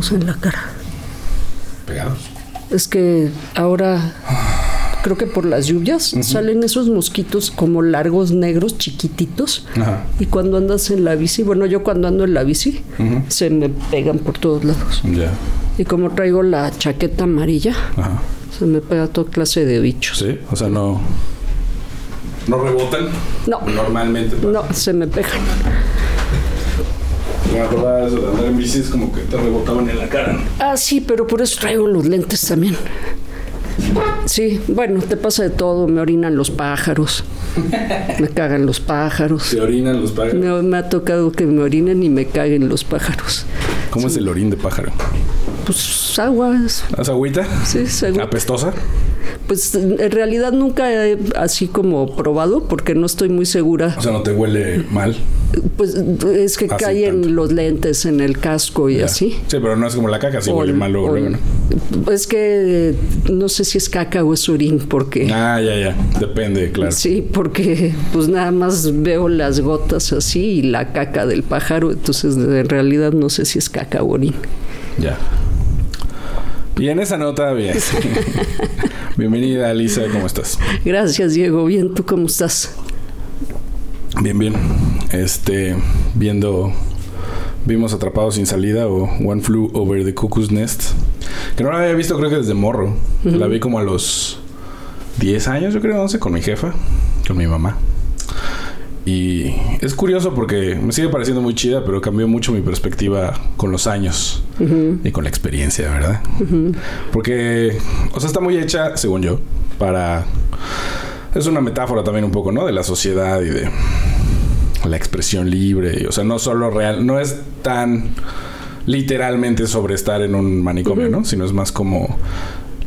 pegados en la cara. Pegados. Es que ahora creo que por las lluvias salen esos mosquitos como largos negros chiquititos Ajá. y cuando andas en la bici, bueno yo cuando ando en la bici se me pegan por todos lados Ya. y como traigo la chaqueta amarilla Ajá. se me pega toda clase de bichos. Sí, o sea, no. No rebotan. No. Normalmente. No, se me pegan. Me acordaba eso de andar en bici, es como que te rebotaban en la cara. ¿no? Ah, sí, pero por eso traigo los lentes también. Sí, bueno, te pasa de todo, me orinan los pájaros, me cagan los pájaros. Se orinan los pájaros. Me, me ha tocado que me orinen y me caguen los pájaros. ¿Cómo es el orín de pájaro? Pues aguas, ¿Haz agüita? sí, seguro. ¿Apestosa? Pues en realidad nunca he así como probado porque no estoy muy segura. O sea, no te huele mal. Pues es que Así cae en tanto. los lentes, en el casco y Ya. así. Sí, pero no es como la caca, sí O huele el- mal luego, luego, ¿no? Es que no sé si es caca o es orín, porque... Ah, ya, ya. Depende, claro. Sí, porque pues nada más veo las gotas así y la caca del pájaro, entonces en realidad no sé si es caca o orín. Ya. Y en esa nota, bien. Bienvenida, Alisa, ¿cómo estás? Gracias, Diego. Bien, ¿tú cómo estás? Bien, bien. Este, viendo, vimos Atrapados sin salida o One Flew Over the Cuckoo's Nest, que no la había visto creo que desde morro. La vi como a los 10 años, yo creo, 11, con mi jefa, con mi mamá. Y es curioso porque me sigue pareciendo muy chida, pero cambió mucho mi perspectiva con los años y con la experiencia, ¿verdad? Porque, o sea, está muy hecha, según yo, para... Es una metáfora también un poco, ¿no? De la sociedad y de la expresión libre. o sea, no solo real, no es tan literalmente sobre estar en un manicomio, ¿no? Sino es más como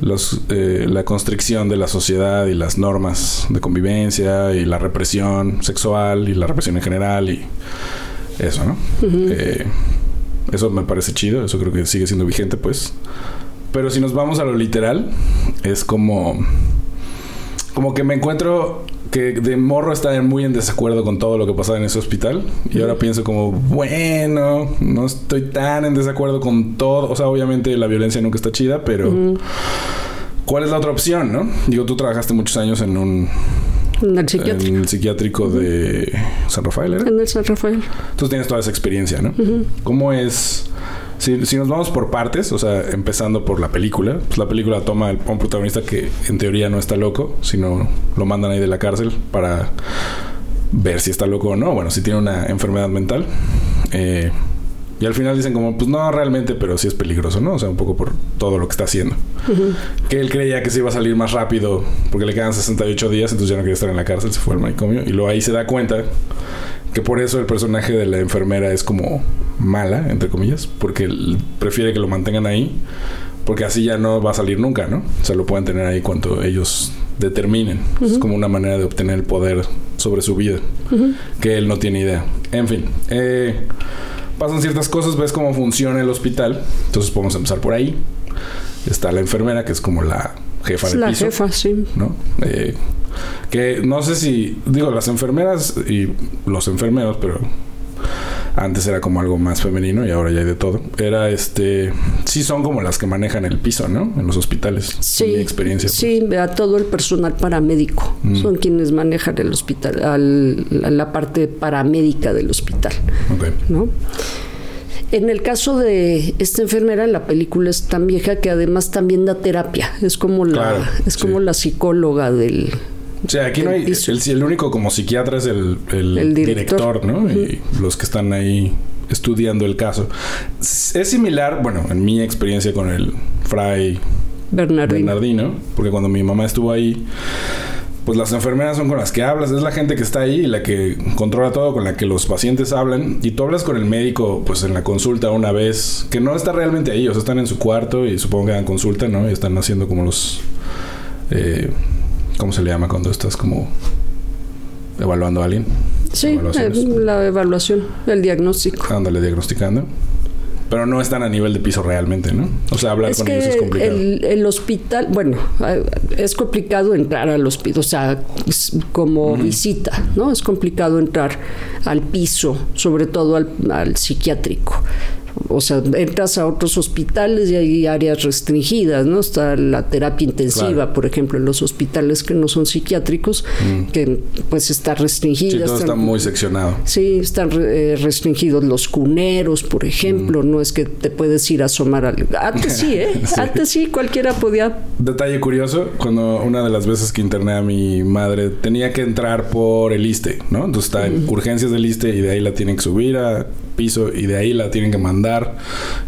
los, eh, la constricción de la sociedad y las normas de convivencia y la represión sexual y la represión en general y eso, ¿no? Eh, eso me parece chido, eso creo que sigue siendo vigente, pues. Pero si nos vamos a lo literal, es como como que me encuentro que de morro estaba muy en desacuerdo con todo lo que pasaba en ese hospital. Y ahora pienso como, bueno, no estoy tan en desacuerdo con todo. O sea, obviamente la violencia nunca está chida, pero ¿cuál es la otra opción, no? Digo, tú trabajaste muchos años en un En el psiquiátrico. en el psiquiátrico de San Rafael, ¿era? En el San Rafael. Entonces tienes toda esa experiencia, ¿no? ¿Cómo es? Si, si nos vamos por partes, o sea, empezando por la película, pues la película toma a un protagonista que en teoría no está loco, sino lo mandan ahí de la cárcel para ver si está loco o no, bueno, si tiene una enfermedad mental. Eh, y al final dicen como, pues no realmente, pero sí es peligroso, ¿no? O sea, un poco por todo lo que está haciendo. Que él creía que se iba a salir más rápido porque le quedan 68 días, entonces ya no quería estar en la cárcel, se fue al manicomio. Y luego ahí se da cuenta que por eso el personaje de la enfermera es como mala, entre comillas, porque él prefiere que lo mantengan ahí, porque así ya no va a salir nunca, ¿no? O sea, lo pueden tener ahí cuando ellos determinen. Es como una manera de obtener el poder sobre su vida, que él no tiene idea. En fin, eh, pasan ciertas cosas, ves cómo funciona el hospital, entonces podemos empezar por ahí. Está la enfermera, que es como la jefa del la piso. jefa, sí. ¿no? Eh, que no sé si, digo, las enfermeras y los enfermeros, pero antes era como algo más femenino y ahora ya hay de todo. Era este, sí son como las que manejan el piso, ¿no? En los hospitales. Sí, Mi experiencia. pues. sí, a todo el personal paramédico. Mm. Son quienes manejan el hospital, al- la, parte paramédica del hospital, Ok. ¿no? En el caso de esta enfermera, la película es tan vieja que además también da terapia. Es como la, Claro, es como la psicóloga del, O sea, aquí no hay. El, el único como psiquiatra es el, el El director. director. ¿no? Y los que están ahí estudiando el caso. Es similar, bueno, en mi experiencia con el Fray Bernardino. Bernardino, porque cuando mi mamá estuvo ahí, pues las enfermeras son con las que hablas, es la gente que está ahí y la que controla todo, con la que los pacientes hablan, y tú hablas con el médico, pues en la consulta una vez, que no está realmente ahí, o sea, están en su cuarto y supongo que dan consulta, ¿no? Y están haciendo como los... eh, ¿Cómo se le llama cuando estás como evaluando a alguien? Sí, eh, la evaluación, el diagnóstico. Ándale, diagnosticando. Pero no están a nivel de piso realmente, ¿no? O sea, hablar Es con que ellos es complicado. el, el hospital, bueno, eh, es complicado entrar al hospital, o sea, como visita, ¿no? Es complicado entrar al piso, sobre todo al, al psiquiátrico, o sea, entras a otros hospitales y hay áreas restringidas, ¿no? Está la terapia intensiva, por ejemplo, en los hospitales que no son psiquiátricos, mm. que pues está restringida. Sí, todo está muy seccionado. Sí, están eh, restringidos los cuneros, por ejemplo, mm. no es que te puedes ir a asomar al... Antes sí, ¿eh? Antes sí, cualquiera podía... Detalle curioso, cuando una de las veces que interné a mi madre tenía que entrar por el ISTE, ¿no? Entonces está en urgencias del ISTE y de ahí la tienen que subir a piso y de ahí la tienen que mandar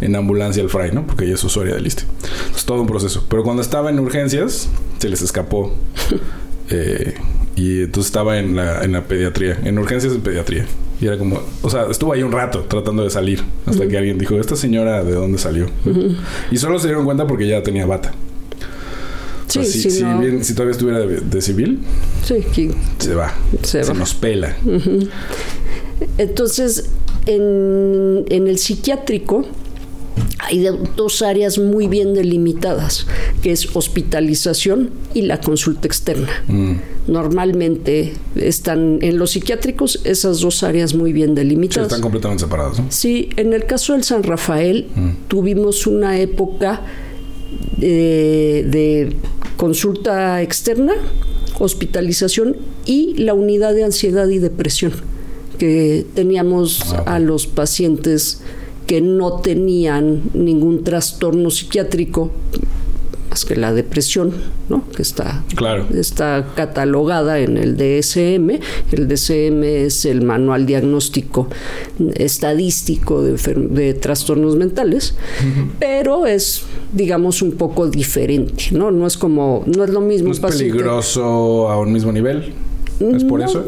en ambulancia al fray, ¿no? Porque ella es usuaria del ISTE. Es todo un proceso. Pero cuando estaba en urgencias, se les escapó. Eh, y entonces estaba en la, en la pediatría, en urgencias de pediatría. Y era como, o sea, estuvo ahí un rato tratando de salir hasta que alguien dijo, ¿esta señora de dónde salió? Y solo se dieron cuenta porque ya tenía bata. Sí, si, si, bien, si, todavía estuviera de, civil, sí, se va. Se, se nos pela. Entonces, en, en el psiquiátrico, hay dos áreas muy bien delimitadas, que es hospitalización y la consulta externa. Mm. Normalmente están en los psiquiátricos esas dos áreas muy bien delimitadas. están completamente separadas. ¿no? Sí, en el caso del San Rafael mm. tuvimos una época de, de consulta externa, hospitalización y la unidad de ansiedad y depresión, que teníamos ah, a los pacientes que no tenían ningún trastorno psiquiátrico más que la depresión, ¿no? que está, está catalogada en el DSM. El DSM es el manual diagnóstico estadístico de, trastornos mentales, pero es, digamos, un poco diferente, ¿no? No es como, no es lo mismo. ¿No es peligroso a un mismo nivel? ¿Es por eso?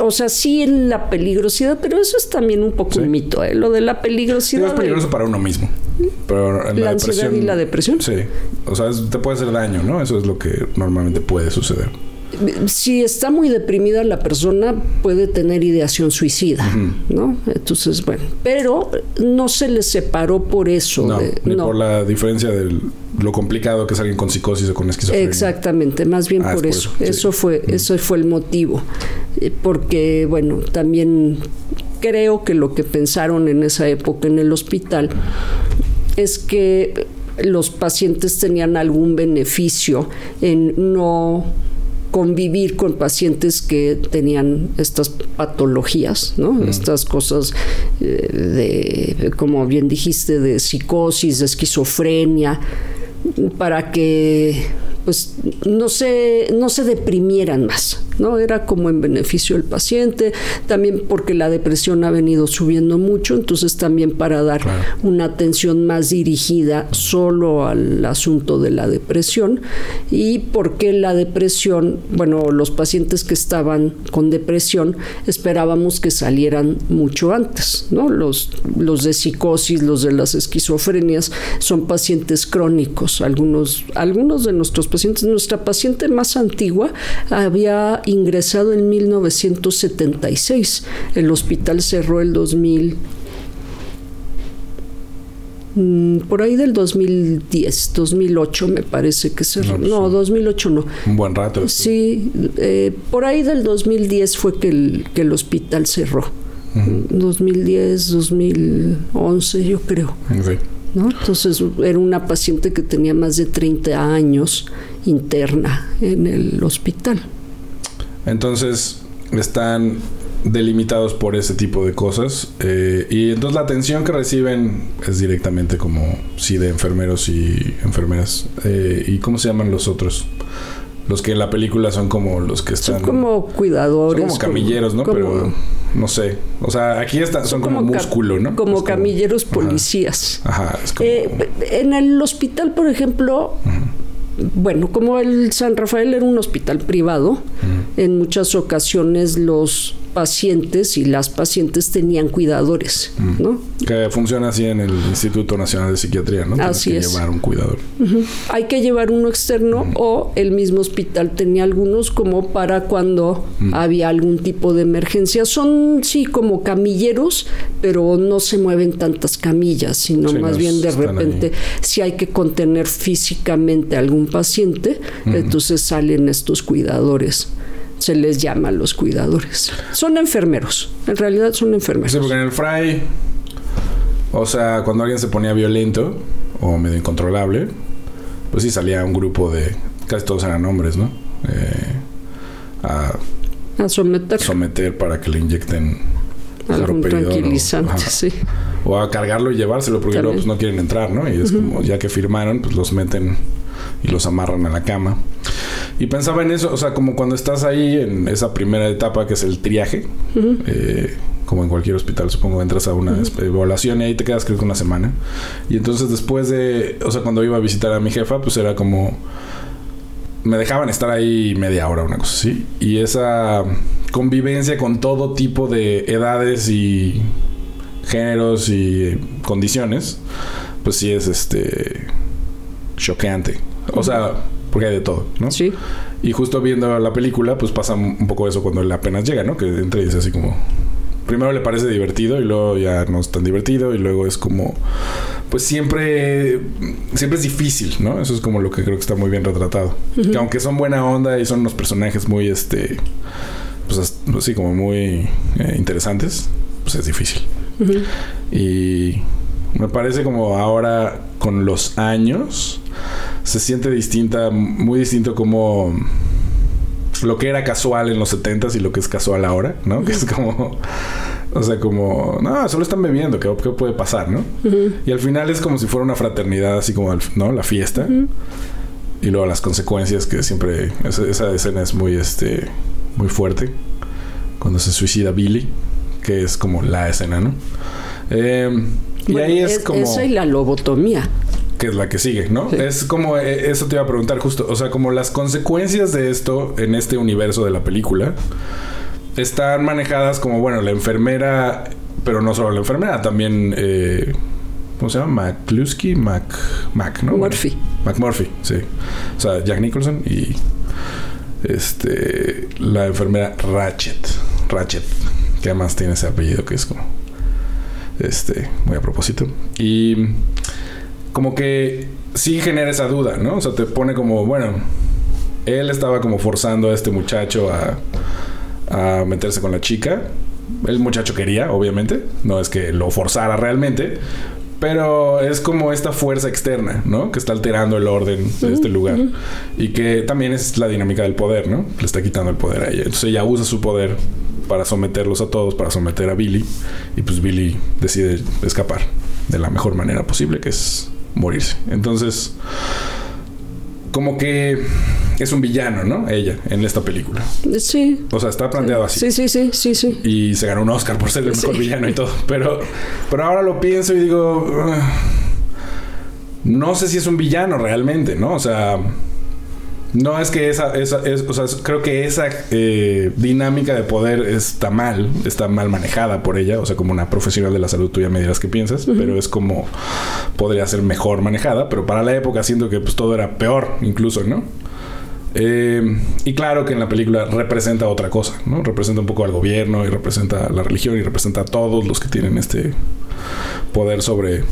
o sea, sí la peligrosidad, pero eso es también un poco un mito, ¿eh? Lo de la peligrosidad. es peligroso para uno mismo. Pero la, ansiedad y la depresión. Sí. O sea, te puede hacer daño, ¿no? Eso es lo que normalmente puede suceder si está muy deprimida la persona puede tener ideación suicida, ¿no? Entonces, bueno, pero no se le separó por eso. No, ni por la diferencia de lo complicado que es alguien con psicosis o con esquizofrenia. Exactamente, más bien ah, por, eso. eso. fue, eso fue el motivo. Eh, porque, bueno, también creo que lo que pensaron en esa época en el hospital es que los pacientes tenían algún beneficio en no convivir con pacientes que tenían estas patologías, ¿no? Estas cosas eh, de, como bien dijiste, de psicosis, de esquizofrenia, para que pues no se, no se deprimieran más, ¿no? Era como en beneficio del paciente, también porque la depresión ha venido subiendo mucho, entonces también para dar una atención más dirigida solo al asunto de la depresión y porque la depresión, bueno, los pacientes que estaban con depresión esperábamos que salieran mucho antes, ¿no? Los, los de psicosis, los de las esquizofrenias son pacientes crónicos, algunos, algunos de nuestros pacientes. Nuestra paciente más antigua había ingresado en 1976. El hospital cerró el 2000 mm, por ahí del 2010, 2008 me parece que cerró. No, 2008 no. Un buen rato. Sí, eh, por ahí del 2010 fue que el, que el hospital cerró. 2010, 2011 yo creo. Entonces era una paciente que tenía más de 30 años interna en el hospital. Entonces están delimitados por ese tipo de cosas eh, y entonces la atención que reciben es directamente como sí de enfermeros y enfermeras eh, y cómo se llaman los otros los que en la película son como los que están son como cuidadores son como camilleros no pero no sé. O sea, aquí están, son, como, músculo, ¿no? Como camilleros policías. Ajá. es como... Eh, en el hospital, por ejemplo, bueno, como el San Rafael era un hospital privado, en muchas ocasiones los pacientes y las pacientes tenían cuidadores, mm. ¿no? Que funciona así en el Instituto Nacional de Psiquiatría, ¿no? Tienes que llevar un cuidador. Hay que llevar uno externo o el mismo hospital tenía algunos como para cuando había algún tipo de emergencia. Son sí como camilleros, pero no se mueven tantas camillas, sino más bien de repente si hay que contener físicamente a algún paciente, entonces salen estos cuidadores se les llama los cuidadores. Son enfermeros, en realidad son enfermeros. Sí, porque en el Fray O sea, cuando alguien se ponía violento o medio incontrolable, pues sí salía un grupo de. Casi todos eran hombres, ¿no? Eh, a, a, someter. Someter para que le inyecten algún tranquilizante, o, sí. O a cargarlo y llevárselo porque luego pues, no quieren entrar, ¿no? Y es como, ya que firmaron, pues los meten y los amarran a la cama. Y pensaba en eso, o sea, como cuando estás ahí en esa primera etapa que es el triaje, eh, como en cualquier hospital, supongo, entras a una evaluación y ahí te quedas creo que una semana. Y entonces después de, o sea, cuando iba a visitar a mi jefa, pues era como, me dejaban estar ahí media hora, una cosa así. Y esa convivencia con todo tipo de edades y géneros y condiciones, pues sí es este choqueante. O sea, porque hay de todo, ¿no? Sí. Y justo viendo la película, pues pasa un poco eso cuando él apenas llega, ¿no? Que entra y dice así como... Primero le parece divertido y luego ya no es tan divertido y luego es como... Pues siempre... Siempre es difícil, ¿no? Eso es como lo que creo que está muy bien retratado. Que aunque son buena onda y son unos personajes muy, este... Pues así como muy eh, interesantes, pues es difícil. Y me parece como ahora con los años se siente distinta, muy distinto como lo que era casual en los 70 y lo que es casual ahora, ¿no? Que es como, o sea, como, no, solo están bebiendo, ¿qué, puede pasar, no? Y al final es como si fuera una fraternidad, así como, ¿no? La fiesta. Y luego las consecuencias que siempre, esa, escena es muy, este, muy fuerte. Cuando se suicida Billy, que es como la escena, ¿no? Eh, y ahí es, como... Eso y la lobotomía que es la que sigue, ¿no? Es como, eh, eso te iba a preguntar justo, o sea, como las consecuencias de esto en este universo de la película están manejadas como, bueno, la enfermera, pero no solo la enfermera, también, eh, ¿cómo se llama? McCluskey, Mac, Mac, ¿no? Murphy. McMurphy, sí. O sea, Jack Nicholson y este, la enfermera Ratchet, Ratchet, que además tiene ese apellido que es como, este, muy a propósito. Y como que sí genera esa duda, ¿no? O sea, te pone como, bueno, él estaba como forzando a este muchacho a, a meterse con la chica. El muchacho quería, obviamente, no es que lo forzara realmente, pero es como esta fuerza externa, ¿no? Que está alterando el orden de este lugar. Y que también es la dinámica del poder, ¿no? Le está quitando el poder a ella. Entonces ella usa su poder para someterlos a todos, para someter a Billy. Y pues Billy decide escapar de la mejor manera posible, que es morirse. Entonces, como que es un villano, ¿no? Ella, en esta película. Sí. O sea, está planteado así. Sí, sí, sí, sí, sí. Y se ganó un Oscar por ser el mejor villano y todo. Pero, pero ahora lo pienso y digo, no sé si es un villano realmente, ¿no? O sea, no es que esa, esa es, o sea, creo que esa eh, dinámica de poder está mal, está mal manejada por ella, o sea, como una profesional de la salud, tú ya me dirás qué piensas, pero es como podría ser mejor manejada, pero para la época siento que pues todo era peor, incluso, ¿no? Eh, y claro que en la película representa otra cosa, ¿no? Representa un poco al gobierno y representa la religión y representa a todos los que tienen este poder sobre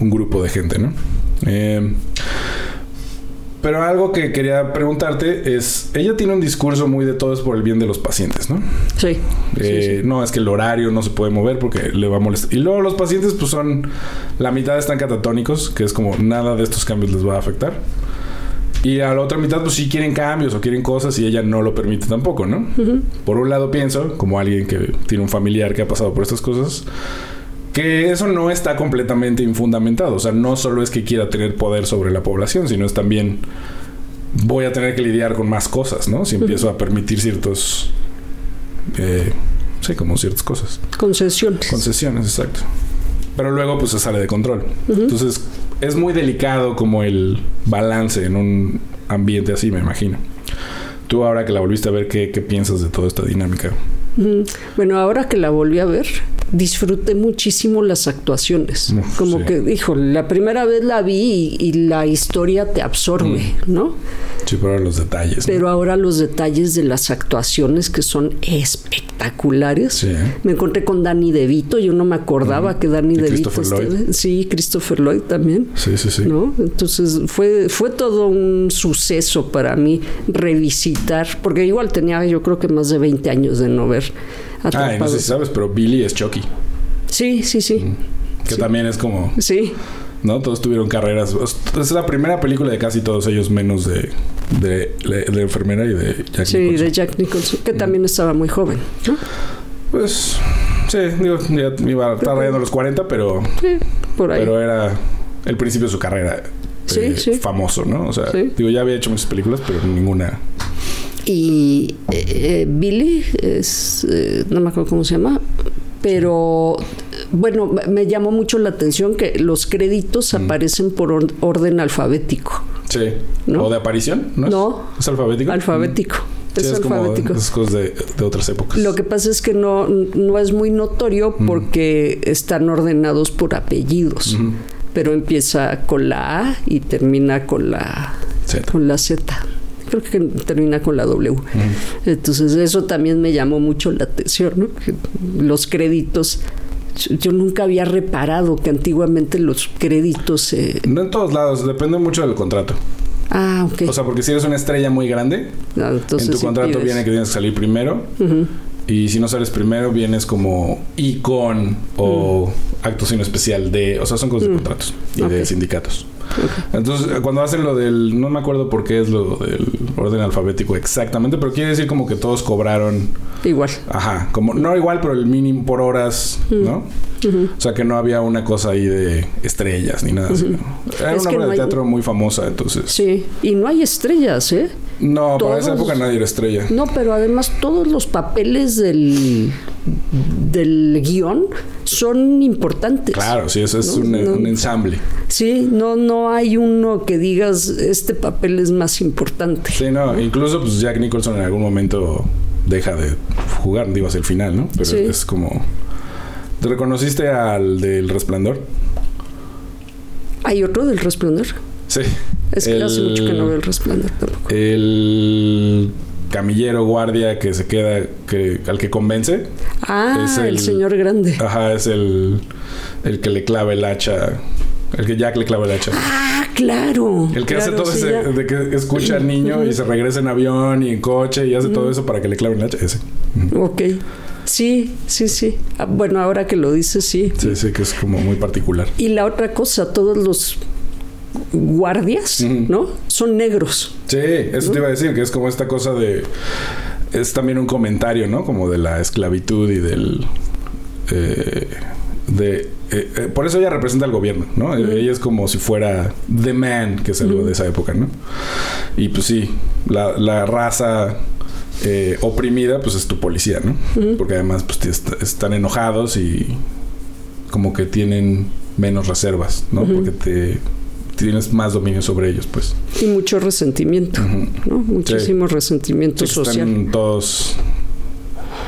un grupo de gente, ¿no? Eh, pero algo que quería preguntarte es, ella tiene un discurso muy de todo es por el bien de los pacientes, ¿no? Sí, eh, No, es que el horario no se puede mover porque le va a molestar. Y luego los pacientes pues son, la mitad están catatónicos, que es como nada de estos cambios les va a afectar. Y a la otra mitad, pues sí quieren cambios o quieren cosas y ella no lo permite tampoco, ¿no? Por un lado pienso, como alguien que tiene un familiar que ha pasado por estas cosas, que eso no está completamente infundamentado. O sea, no solo es que quiera tener poder sobre la población, sino es también voy a tener que lidiar con más cosas, ¿no? Si empiezo a permitir ciertos... Eh, sí, como ciertas cosas. Concesiones. Concesiones, exacto. Pero luego pues se sale de control. Entonces es muy delicado como el balance en un ambiente así, me imagino. Tú ahora que la volviste a ver, ¿qué, qué piensas de toda esta dinámica? Bueno, ahora que la volví a ver, disfruté muchísimo las actuaciones. Como que, dijo, la primera vez la vi y, la historia te absorbe, ¿no? Sí, pero ahora los detalles. Pero ahora los detalles de las actuaciones que son espectaculares. Sí. Me encontré con Danny DeVito, yo no me acordaba que Danny DeVito Lloyd. Sí, Christopher Lloyd también. Sí, sí, sí. ¿no? Entonces fue, fue todo un suceso para mí revisitar, porque igual tenía yo creo que más de 20 años de no ver Ah, no sé si sabes, pero Billy es Chucky. Sí, sí, sí. Que también es como. Sí. ¿No? Todos tuvieron carreras. Es la primera película de casi todos ellos, menos de, de, de, enfermera y de Jack sí, Nicholson. Sí, de Jack Nicholson, que también estaba muy joven, ¿no? Pues. Sí, digo, ya iba a estar rayando los 40, pero. Sí, por ahí. Pero era el principio de su carrera. Sí, eh, sí. Famoso, ¿no? O sea, digo, ya había hecho muchas películas, pero ninguna y eh, Billy es, eh, no me acuerdo cómo se llama, pero bueno, me llamó mucho la atención que los créditos mm. aparecen por orden alfabético. Sí. ¿O de aparición? ¿No? ¿Es, alfabético? Alfabético. Mm. es, alfabético. es cosas de, otras épocas. Lo que pasa es que no, no es muy notorio mm. porque están ordenados por apellidos. Pero empieza con la A y termina con la Con la Z creo que termina con la W. Entonces eso también me llamó mucho la atención, ¿no? Los créditos yo nunca había reparado que antiguamente los créditos... Eh... No en todos lados, depende mucho del contrato. Ah, ok. O sea, porque si eres una estrella muy grande, ah, en tu contrato viene que tienes que salir primero. Y si no sales primero, vienes como icon o actuación especial de... O sea, son cosas de contratos y de sindicatos. Entonces, cuando hacen lo del. No me acuerdo por qué es lo del orden alfabético exactamente, pero quiere decir como que todos cobraron. Igual. Ajá, como. No igual, pero el mínimo por horas, ¿no? O sea que no había una cosa ahí de estrellas ni nada así. Era una obra de teatro muy famosa, entonces. Sí, y no hay estrellas, ¿eh? No, para esa época nadie era estrella. No, pero además todos los papeles del, del guion son importantes. Claro, sí, eso es un, ensamble. Sí, no, no hay uno que digas este papel es más importante. Sí, no, incluso pues Jack Nicholson en algún momento deja de jugar, digo, hacia el final, ¿no? Pero es como... ¿Te reconociste al del resplandor? ¿Hay otro del resplandor? Sí. Es que hace mucho que no veo el resplandor tampoco. El camillero guardia que se queda, que, al que convence. Ah, es el, señor grande. Ajá, es el, el que le clava el hacha. El que Jack le clava el hacha. Ah, claro. El que hace todo ese, de que escucha al niño y se regresa en avión y en coche y hace todo eso para que le claven el hacha. Ese. Ok. Sí, sí, sí. Ah, bueno, ahora que lo dices, sí. Sí, sí, que es como muy particular. Y la otra cosa, todos los guardias, ¿no? Son negros. Sí, eso te iba a decir, que es como esta cosa de... Es también un comentario, ¿no? Como de la esclavitud y del... Eh, de eh, eh, por eso ella representa al gobierno, ¿no? Ella es como si fuera The Man, que es algo de esa época, ¿no? Y pues sí, la, raza oprimida, pues es tu policía, ¿no? Porque además, pues están enojados y como que tienen menos reservas, ¿no? Porque te tienes más dominio sobre ellos, pues. Y mucho resentimiento, ¿no? Muchísimo resentimiento social. Están todos...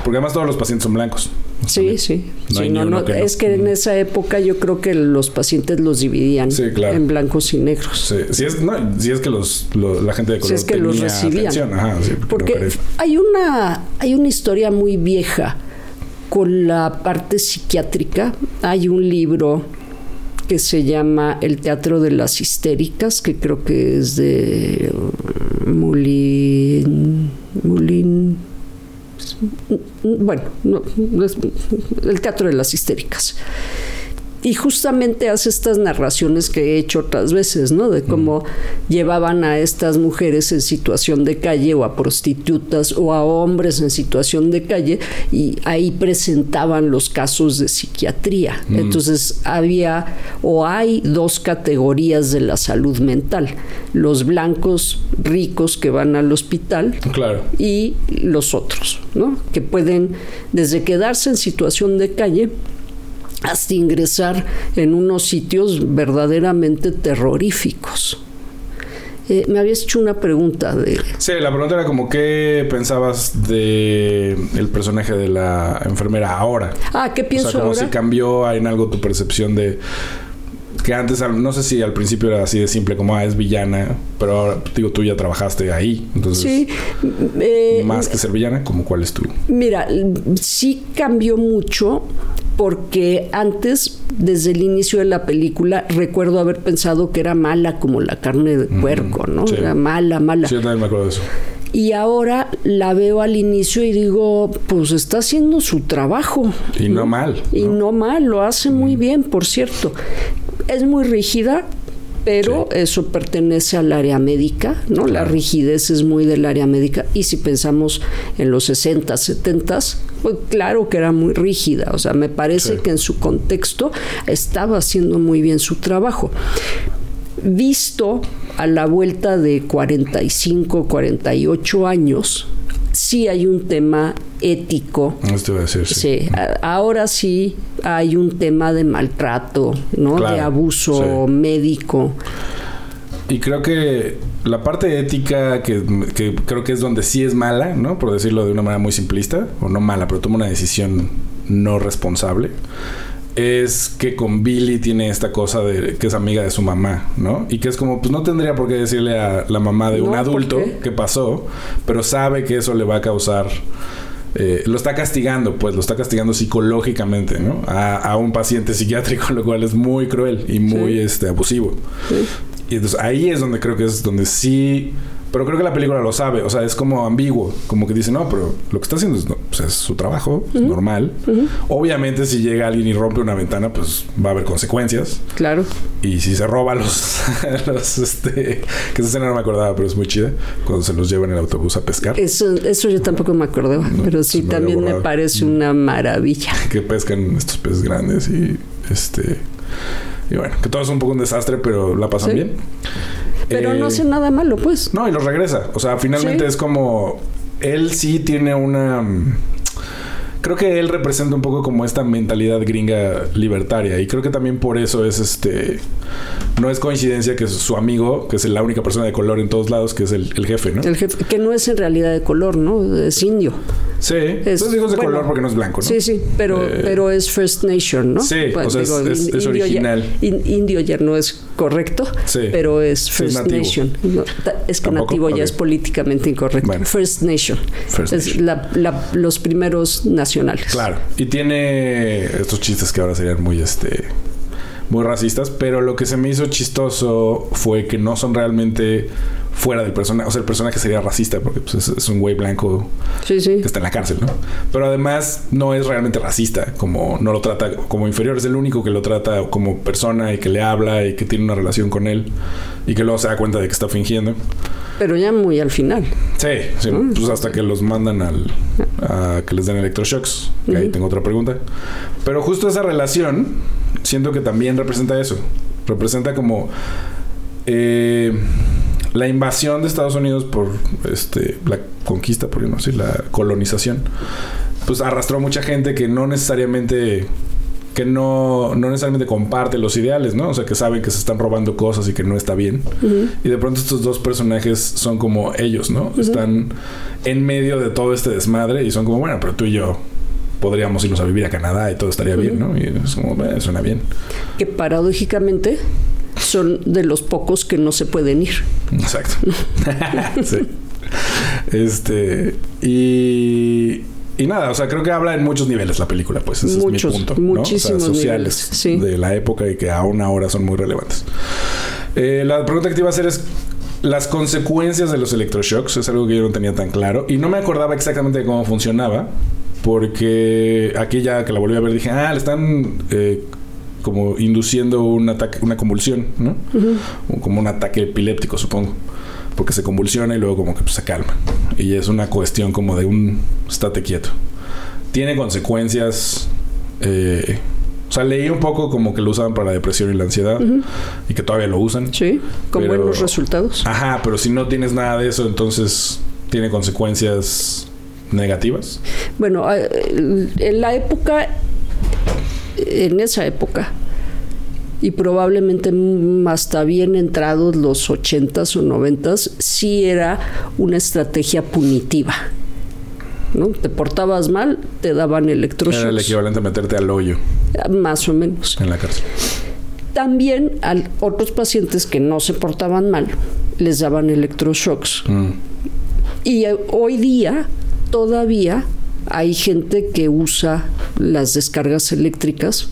Porque además todos los pacientes son blancos. Sí, sí. es que en esa época yo creo que los pacientes los dividían en blancos y negros. Sí. Si, es, si es que los, la gente de color si es que los recibían. porque hay una, hay una historia muy vieja con la parte psiquiátrica. Hay un libro que se llama El Teatro de las Histéricas, que creo que es de Mulin, Mulin bueno, el Teatro de las Histéricas y justamente hace estas narraciones que he hecho otras veces, ¿no? De cómo llevaban a estas mujeres en situación de calle o a prostitutas o a hombres en situación de calle y ahí presentaban los casos de psiquiatría. Mm. Entonces había o hay dos categorías de la salud mental, los blancos ricos que van al hospital claro. y los otros, ¿no? Que pueden desde quedarse en situación de calle hasta ingresar en unos sitios verdaderamente terroríficos. Eh, me habías hecho una pregunta de... Sí, la pregunta era como qué pensabas de el personaje de la enfermera ahora. Ah, ¿qué pienso o sea, como si cambió en algo tu percepción de que antes no sé si al principio era así de simple como ah, es villana, pero ahora digo tú ya trabajaste ahí, entonces sí, eh, más que ser villana, como cuál es tu. Mira, sí cambió mucho porque antes, desde el inicio de la película, recuerdo haber pensado que era mala como la carne de puerco, ¿no? Era mala, mala. Sí, yo también me acuerdo de eso. Y ahora la veo al inicio y digo, pues está haciendo su trabajo. Y no, mal. Y no mal, lo hace muy bien, por cierto. Es muy rígida, pero eso pertenece al área médica, ¿no? La rigidez es muy del área médica y si pensamos en los 60, 70, pues claro que era muy rígida, o sea, me parece que en su contexto estaba haciendo muy bien su trabajo. Visto a la vuelta de 45, 48 años, sí hay un tema ético. Esto a decir, sí. ahora sí hay un tema de maltrato, ¿no? de abuso médico. Y creo que la parte ética, que, que, creo que es donde sí es mala, ¿no? Por decirlo de una manera muy simplista, o no mala, pero toma una decisión no responsable es que con Billy tiene esta cosa de que es amiga de su mamá, ¿no? Y que es como, pues no tendría por qué decirle a la mamá de un adulto qué pasó, pero sabe que eso le va a causar... Eh, lo está castigando, pues lo está castigando psicológicamente, ¿no? A, un paciente psiquiátrico, lo cual es muy cruel y muy este, abusivo. Y entonces ahí es donde creo que es donde sí pero creo que la película lo sabe, o sea, es como ambiguo, como que dice, no, pero lo que está haciendo es, pues, su trabajo, es normal. Obviamente si llega alguien y rompe una ventana, pues va a haber consecuencias. Claro. Y si se roba los, los este, que esa escena no me acordaba, pero es muy chida, cuando se los llevan en el autobús a pescar. Eso, eso yo tampoco me acordaba, pero sí también me parece una maravilla. Que pescan estos peces grandes y este... Y bueno, que todo es un poco un desastre, pero la pasan bien. Pero no hace nada malo, pues. No, y lo regresa. O sea, finalmente es como. Él sí tiene una. Creo que él representa un poco como esta mentalidad gringa libertaria. Y creo que también por eso es este. No es coincidencia que su amigo, que es la única persona de color en todos lados, que es el, jefe, ¿no? El jefe, que no es en realidad de color, ¿no? Es indio. Sí, es, pues de color porque no es blanco, ¿no? Sí, sí, pero, eh, pero es First Nation, ¿no? Sí, o sea, es, original. indio ya no es correcto, pero es First Nation. es que nativo ya es políticamente incorrecto. First Nation. es los primeros nacionales. Claro. Y tiene estos chistes que ahora serían muy este muy racistas, pero lo que se me hizo chistoso fue que no son realmente fuera del personaje. O sea, el personaje sería racista porque pues, es, un güey blanco que está en la cárcel, ¿no? Pero además no es realmente racista, como no lo trata como inferior, es el único que lo trata como persona y que le habla y que tiene una relación con él y que luego se da cuenta de que está fingiendo. Pero ya muy al final. Sí, sí ah. pues hasta que los mandan al, a que les den electroshocks. ahí tengo otra pregunta. Pero justo esa relación, siento que también representa eso. Representa como... Eh, la invasión de Estados Unidos por este la conquista, por no sé, la colonización, pues arrastró a mucha gente que no necesariamente que no, no necesariamente comparte los ideales, ¿no? O sea, que saben que se están robando cosas y que no está bien. Y de pronto estos dos personajes son como ellos, ¿no? Están en medio de todo este desmadre y son como, bueno, pero tú y yo podríamos irnos a vivir a Canadá y todo estaría bien, ¿no? Y es como, eh, suena bien. Que paradójicamente son de los pocos que no se pueden ir. Exacto. sí. Este. Y. Y nada, o sea, creo que habla en muchos niveles la película, pues ese es mi punto. Muchísimos sociales de la época y que aún ahora son muy relevantes. Eh, la pregunta que te iba a hacer es las consecuencias de los electroshocks. Es algo que yo no tenía tan claro y no me acordaba exactamente de cómo funcionaba. Porque aquí ya que la volví a ver dije, ah, le están eh, como induciendo un ataque, una convulsión, ¿no? Como un ataque epiléptico, supongo. Porque se convulsiona y luego como que pues, se calma. Y es una cuestión como de un estate quieto. Tiene consecuencias. Eh, o sea, leí un poco como que lo usaban para la depresión y la ansiedad y que todavía lo usan. Sí, con buenos resultados. Ajá, pero si no tienes nada de eso, entonces tiene consecuencias negativas. Bueno, en la época en esa época y probablemente hasta bien entrados los ochentas o noventas, sí era una estrategia punitiva. ¿no? Te portabas mal, te daban electroshocks. Era el equivalente a meterte al hoyo. Más o menos. En la cárcel. También a otros pacientes que no se portaban mal, les daban electroshocks. Mm. Y hoy día todavía hay gente que usa las descargas eléctricas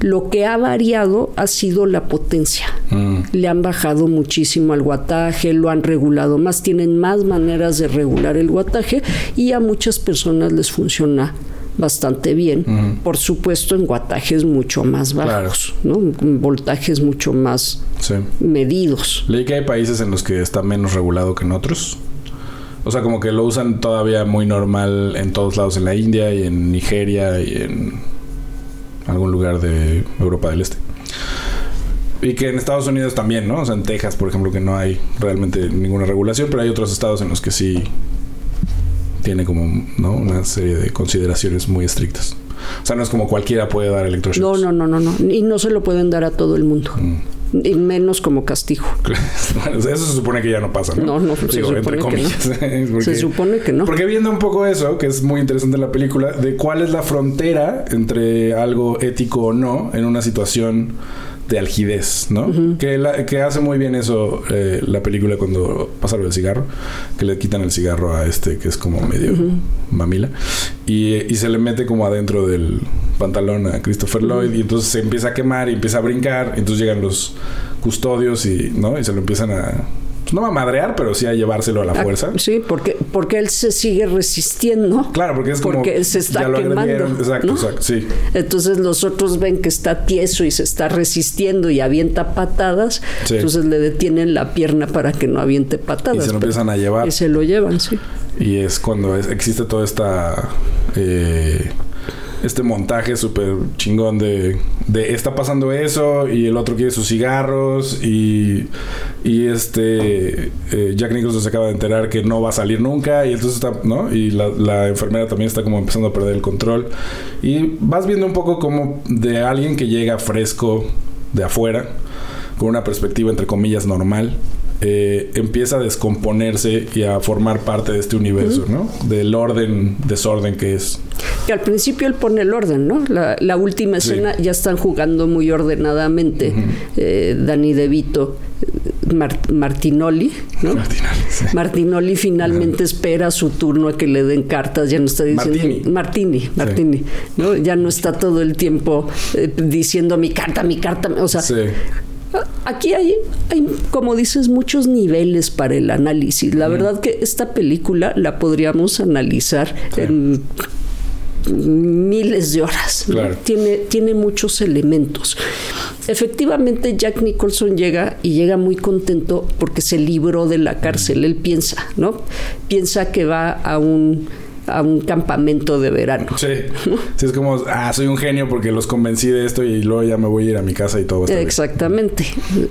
Lo que ha variado ha sido la potencia. Mm. Le han bajado muchísimo al guataje, lo han regulado más, tienen más maneras de regular el guataje y a muchas personas les funciona bastante bien. Por supuesto, en guatajes mucho más bajos, ¿no? voltajes mucho más medidos. Leí que hay países en los que está menos regulado que en otros. O sea, como que lo usan todavía muy normal en todos lados, en la India y en Nigeria y en algún lugar de Europa del Este. Y que en Estados Unidos también, ¿no? O sea, en Texas, por ejemplo, que no hay realmente ninguna regulación, pero hay otros estados en los que sí tiene como ¿no? una serie de consideraciones muy estrictas. O sea, no es como cualquiera puede dar electroshocks. No, no, no, no, no. Y no se lo pueden dar a todo el mundo. Mm. Y menos como castigo. eso se supone que ya no pasa, ¿no? No, no, se, supone que no. se supone que no. Porque viendo un poco eso, que es muy interesante la película, de cuál es la frontera entre algo ético o no en una situación de algidez, ¿no? que, que hace muy bien eso eh, la película cuando pasa lo del cigarro, que le quitan el cigarro a este que es como medio mamila y, y, se le mete como adentro del pantalón a Christopher Lloyd y entonces se empieza a quemar y empieza a brincar, y entonces llegan los custodios y, ¿no? y se lo empiezan a pues, no va a madrear, pero sí a llevárselo a la ah, fuerza. Sí, porque, porque él se sigue resistiendo. Claro, porque es como. Porque él se está quemando. Exacto, exacto, sí. Entonces los otros ven que está tieso y se está resistiendo y avienta patadas. Entonces le detienen la pierna para que no aviente patadas. Y se lo empiezan a llevar. Y se lo llevan, sí. Y es cuando existe toda esta. Eh, este montaje súper chingón de, de está pasando eso y el otro quiere sus cigarros y, y este eh, Jack Nicholson se acaba de enterar que no va a salir nunca y entonces está, ¿no? Y la, la, enfermera también está como empezando a perder el control y vas viendo un poco como de alguien que llega fresco de afuera con una perspectiva entre comillas normal eh, empieza a descomponerse y a formar parte de este universo, ¿no? Del orden, desorden que es. Que al principio él pone el orden, ¿no? La, última escena ya están jugando muy ordenadamente. Eh, Dani De Vito. Martinoli, ¿no? Martinoli, finalmente espera su turno a que le den cartas, ya no está diciendo Martini, Martini, ¿no? Ya no está todo el tiempo eh, diciendo mi carta, mi carta, o sea, Aquí hay, hay, como dices, muchos niveles para el análisis. La verdad que esta película la podríamos analizar en miles de horas. Tiene, tiene muchos elementos. Efectivamente, Jack Nicholson llega y llega muy contento porque se libró de la cárcel. Él piensa, ¿no? Piensa que va a un a un campamento de verano. Sí. sí. es como, ah, soy un genio porque los convencí de esto y luego ya me voy a ir a mi casa y todo. Exactamente.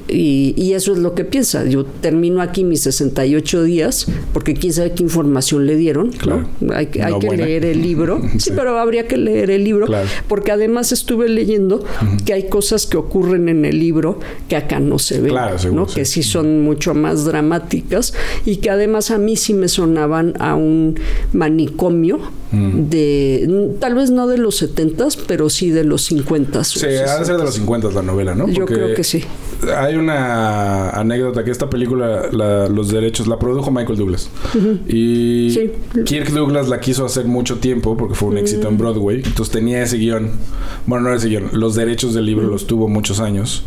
Y, y, eso es lo que piensa. Yo termino aquí mis 68 días porque quién sabe qué información le dieron. Claro. Hay, hay que leer el libro. sí. pero habría que leer el libro porque además estuve leyendo que hay cosas que ocurren en el libro que acá no se ven. Claro, ¿no? Que sí son mucho más dramáticas y que además a mí sí me sonaban a un manicomio Mm. de tal vez no de los 70 pero sí de los 50 Sí, ha de ser de los 50 la novela, ¿no? Yo creo que sí. Hay una anécdota que esta película, los derechos, la produjo Michael Douglas. Y Kirk Douglas la quiso hacer mucho tiempo porque fue un éxito en mm. Broadway. Entonces tenía ese guion. Bueno, no era ese guion. Los derechos del libro los tuvo muchos años.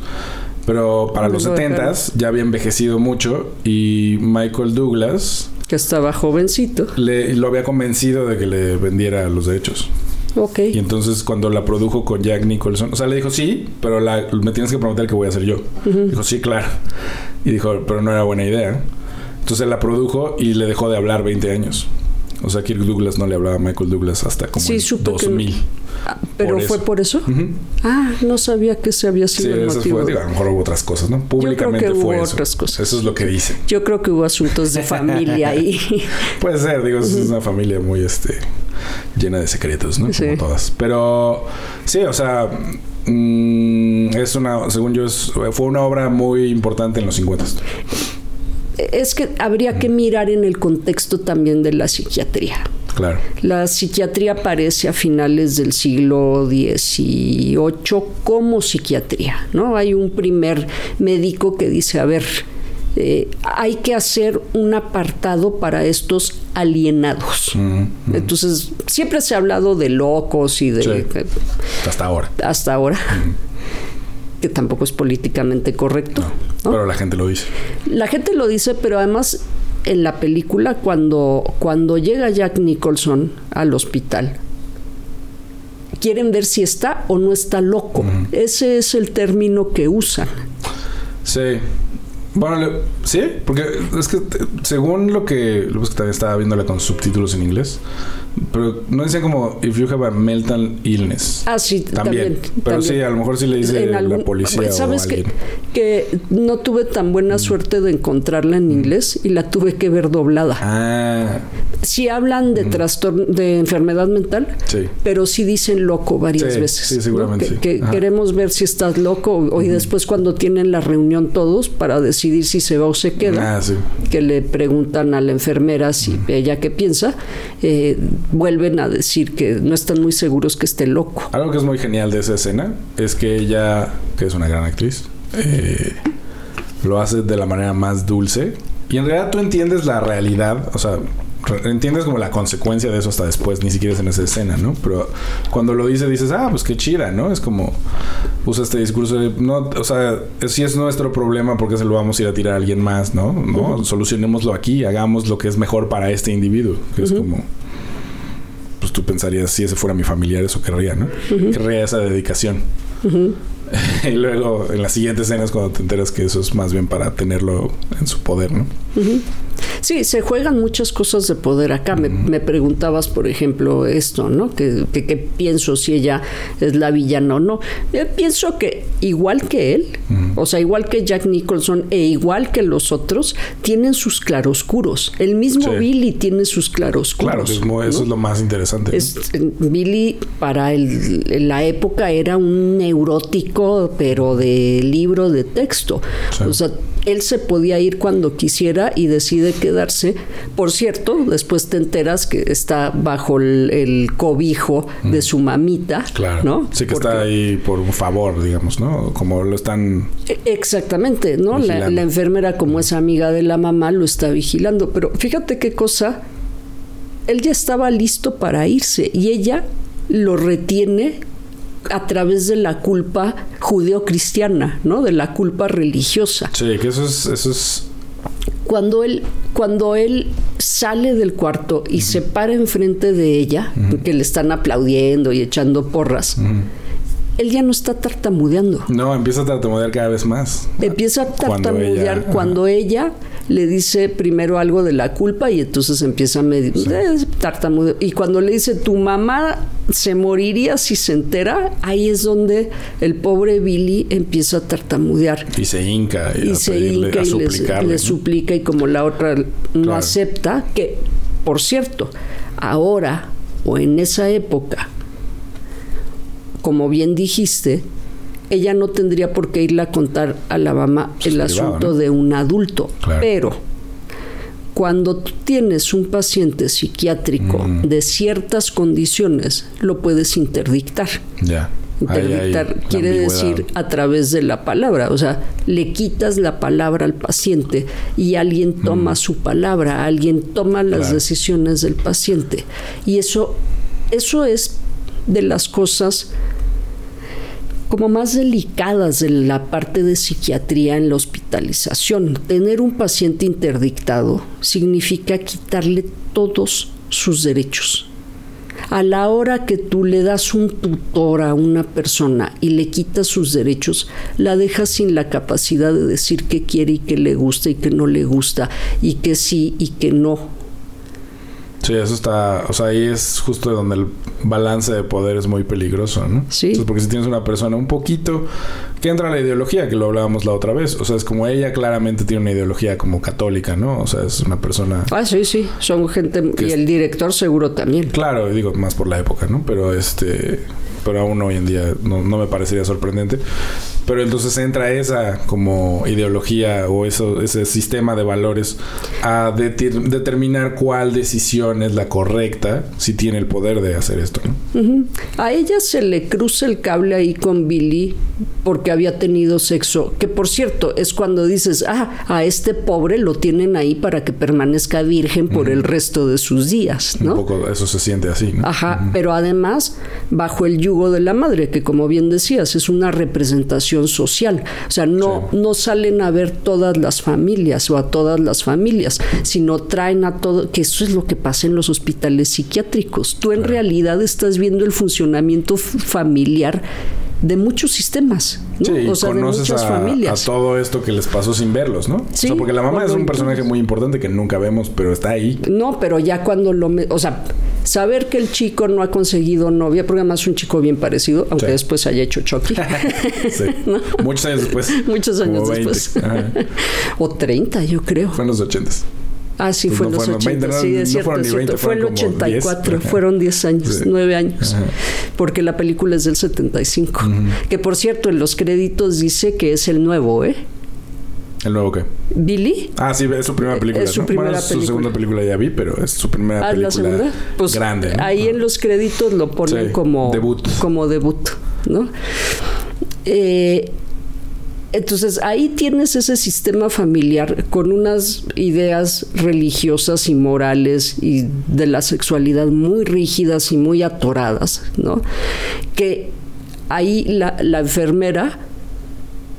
Pero para los 70 ya había envejecido mucho y Michael Douglas que estaba jovencito. Le, lo había convencido de que le vendiera los derechos. Ok. Y entonces cuando la produjo con Jack Nicholson, o sea, le dijo sí, pero la, me tienes que prometer que voy a hacer yo. Dijo sí, claro. Y dijo, pero no era buena idea. Entonces la produjo y le dejó de hablar 20 años. O sea, Kirk Douglas no le hablaba a Michael Douglas hasta como en 2000. Ah, ¿Pero fue por eso? Ah, no sabía que se había sido sí, el motivo. Fue, digo, a lo mejor hubo otras cosas, ¿no? Públicamente Yo creo que hubo otras cosas. Eso es lo que dice. Yo creo que hubo asuntos de familia ahí. Puede ser, digo, es una familia muy este llena de secretos, ¿no? Como todas. Pero sí, o sea, mm, es una, según yo, fue una obra muy importante en los 50 es que habría que mirar en el contexto también de la psiquiatría. Claro. La psiquiatría aparece a finales del siglo XVIII como psiquiatría, ¿no? Hay un primer médico que dice, a ver, eh, hay que hacer un apartado para estos alienados. Entonces, siempre se ha hablado de locos y de... hasta ahora. Hasta ahora. Que tampoco es políticamente correcto. Pero la gente lo dice. La gente lo dice, pero además en la película cuando, cuando llega Jack Nicholson al hospital, quieren ver si está o no está loco. Ese es el término que usan. Sí. Bueno, sí, porque es que según lo que, lo que también estaba viéndola con subtítulos en inglés, pero no decía como if you have a mental illness. Ah, sí, también. pero sí, a lo mejor sí le dice la policía ¿sabes o alguien. Que, que no tuve tan buena mm. suerte de encontrarla en mm. inglés y la tuve que ver doblada. Ah. Sí hablan de mm. trastorno, de enfermedad mental, sí. pero sí dicen loco varias veces. Sí, seguramente. Que, queremos ver si estás loco o, y después cuando tienen la reunión todos para decidir si se va o se queda, ah, que le preguntan a la enfermera si ella qué piensa. Eh, vuelven a decir que no están muy seguros que esté loco. Algo que es muy genial de esa escena es que ella, que es una gran actriz, eh, lo hace de la manera más dulce. Y en realidad tú entiendes la realidad, o sea, entiendes como la consecuencia de eso hasta después, ni siquiera es en esa escena, ¿no? Pero cuando lo dice, dices, ah, pues qué chida, ¿no? Es como, usa este discurso de, no, o sea, si es nuestro problema, porque se lo vamos a ir a tirar a alguien más, ¿no? ¿No? Solucionémoslo aquí, hagamos lo que es mejor para este individuo, que es como pues tú pensarías, si ese fuera mi familiar, eso querría, ¿no? Querría esa dedicación. y luego en las siguientes escenas cuando te enteras que eso es más bien para tenerlo en su poder, ¿no? Sí, se juegan muchas cosas de poder acá. me, preguntabas, por ejemplo, esto, ¿no? ¿Qué, pienso si ella es la villana o no? Yo pienso que igual que él, o sea, igual que Jack Nicholson e igual que los otros, tienen sus claroscuros. El mismo Billy tiene sus claroscuros. Claro, eso es lo más interesante. Billy para la época era un neurótico, pero de libro de texto. O sea, él se podía ir cuando quisiera y decide quedarse. Por cierto, después te enteras que está bajo el, cobijo de mm. su mamita. Claro. ¿no? Sí, que está ahí por un favor, digamos, ¿no? Como lo están. E, exactamente, ¿no? La, la, enfermera, como es amiga de la mamá, lo está vigilando. Pero fíjate qué cosa. Él ya estaba listo para irse y ella lo retiene a través de la culpa judeocristiana, ¿no? De la culpa religiosa. Sí, que eso es, eso es... Cuando él, cuando él sale del cuarto y se para enfrente de ella, que le están aplaudiendo y echando porras, él ya no está tartamudeando. No, empieza a tartamudear cada vez más. Empieza a tartamudear cuando ella, le dice primero algo de la culpa y entonces empieza a medir eh, tartamudear. Y cuando le dice tu mamá se moriría si se entera, ahí es donde el pobre Billy empieza a tartamudear. Y se hinca y, se hinca y le, suplica y como la otra no acepta, que por cierto, ahora o en esa época como bien dijiste, ella no tendría por qué irle a contar a la mamá el asunto de un adulto. Pero cuando tú tienes un paciente psiquiátrico mm. de ciertas condiciones, lo puedes interdictar. Ya. Interdictar quiere decir a través de la palabra, o sea, le quitas la palabra al paciente y alguien toma mm. su palabra, alguien toma las decisiones del paciente. Y eso, eso es de las cosas como más delicadas de la parte de psiquiatría en la hospitalización. Tener un paciente interdictado significa quitarle todos sus derechos. A la hora que tú le das un tutor a una persona y le quitas sus derechos, la dejas sin la capacidad de decir qué quiere y qué le gusta y qué no le gusta y que sí y que no Sí, eso está, o sea, ahí es justo donde el balance de poder es muy peligroso, ¿no? Sí. porque si tienes una persona un poquito que entra en la ideología, que lo hablábamos la otra vez, o sea, es como ella claramente tiene una ideología como católica, ¿no? O sea, es una persona... Ah, sí, sí, son gente, y el director seguro también. Claro, digo, más por la época, ¿no? Pero este pero aún hoy en día no, no me parecería sorprendente. Pero entonces entra esa como ideología o eso, ese sistema de valores a determinar cuál decisión es la correcta si tiene el poder de hacer esto. A ella se le cruza el cable ahí con Billy porque había tenido sexo, que por cierto es cuando dices, ah, a este pobre lo tienen ahí para que permanezca virgen por el resto de sus días, ¿no? Un poco eso se siente así, ¿no? Ajá, pero además bajo el yugo de la madre, que como bien decías, es una representación social. O sea, no, no salen a ver todas las familias o a todas las familias, sino traen a todo, que eso es lo que pasa en los hospitales psiquiátricos. Tú en realidad estás viendo el funcionamiento familiar de muchos sistemas, ¿no? o sea, de muchas a, familias. A todo esto que les pasó sin verlos, ¿no? Sí, o sea, porque la mamá es un personaje muy importante que nunca vemos, pero está ahí. No, pero ya cuando lo... o sea, saber que el chico no ha conseguido novia, porque además es un chico bien parecido, aunque después haya hecho Chucky. sí. Muchos años después. Muchos años después. o 30, yo creo. Fue en los ochentas. Ah, sí, fue en los 80. sí, es cierto, fue en el 84, fueron 10 años, 9 años. Porque la película es del 75. Que por cierto, en los créditos dice que es el nuevo, ¿eh? ¿El nuevo qué? ¿Billy? Ah, sí, es su primera película. Es su primera bueno, es su segunda película ya vi, pero es su primera ah, película la segunda? Pues grande. Ahí en los créditos lo ponen como debut. Como debut, ¿no? Eh, entonces ahí tienes ese sistema familiar con unas ideas religiosas y morales y de la sexualidad muy rígidas y muy atoradas, ¿no? Que ahí la, la enfermera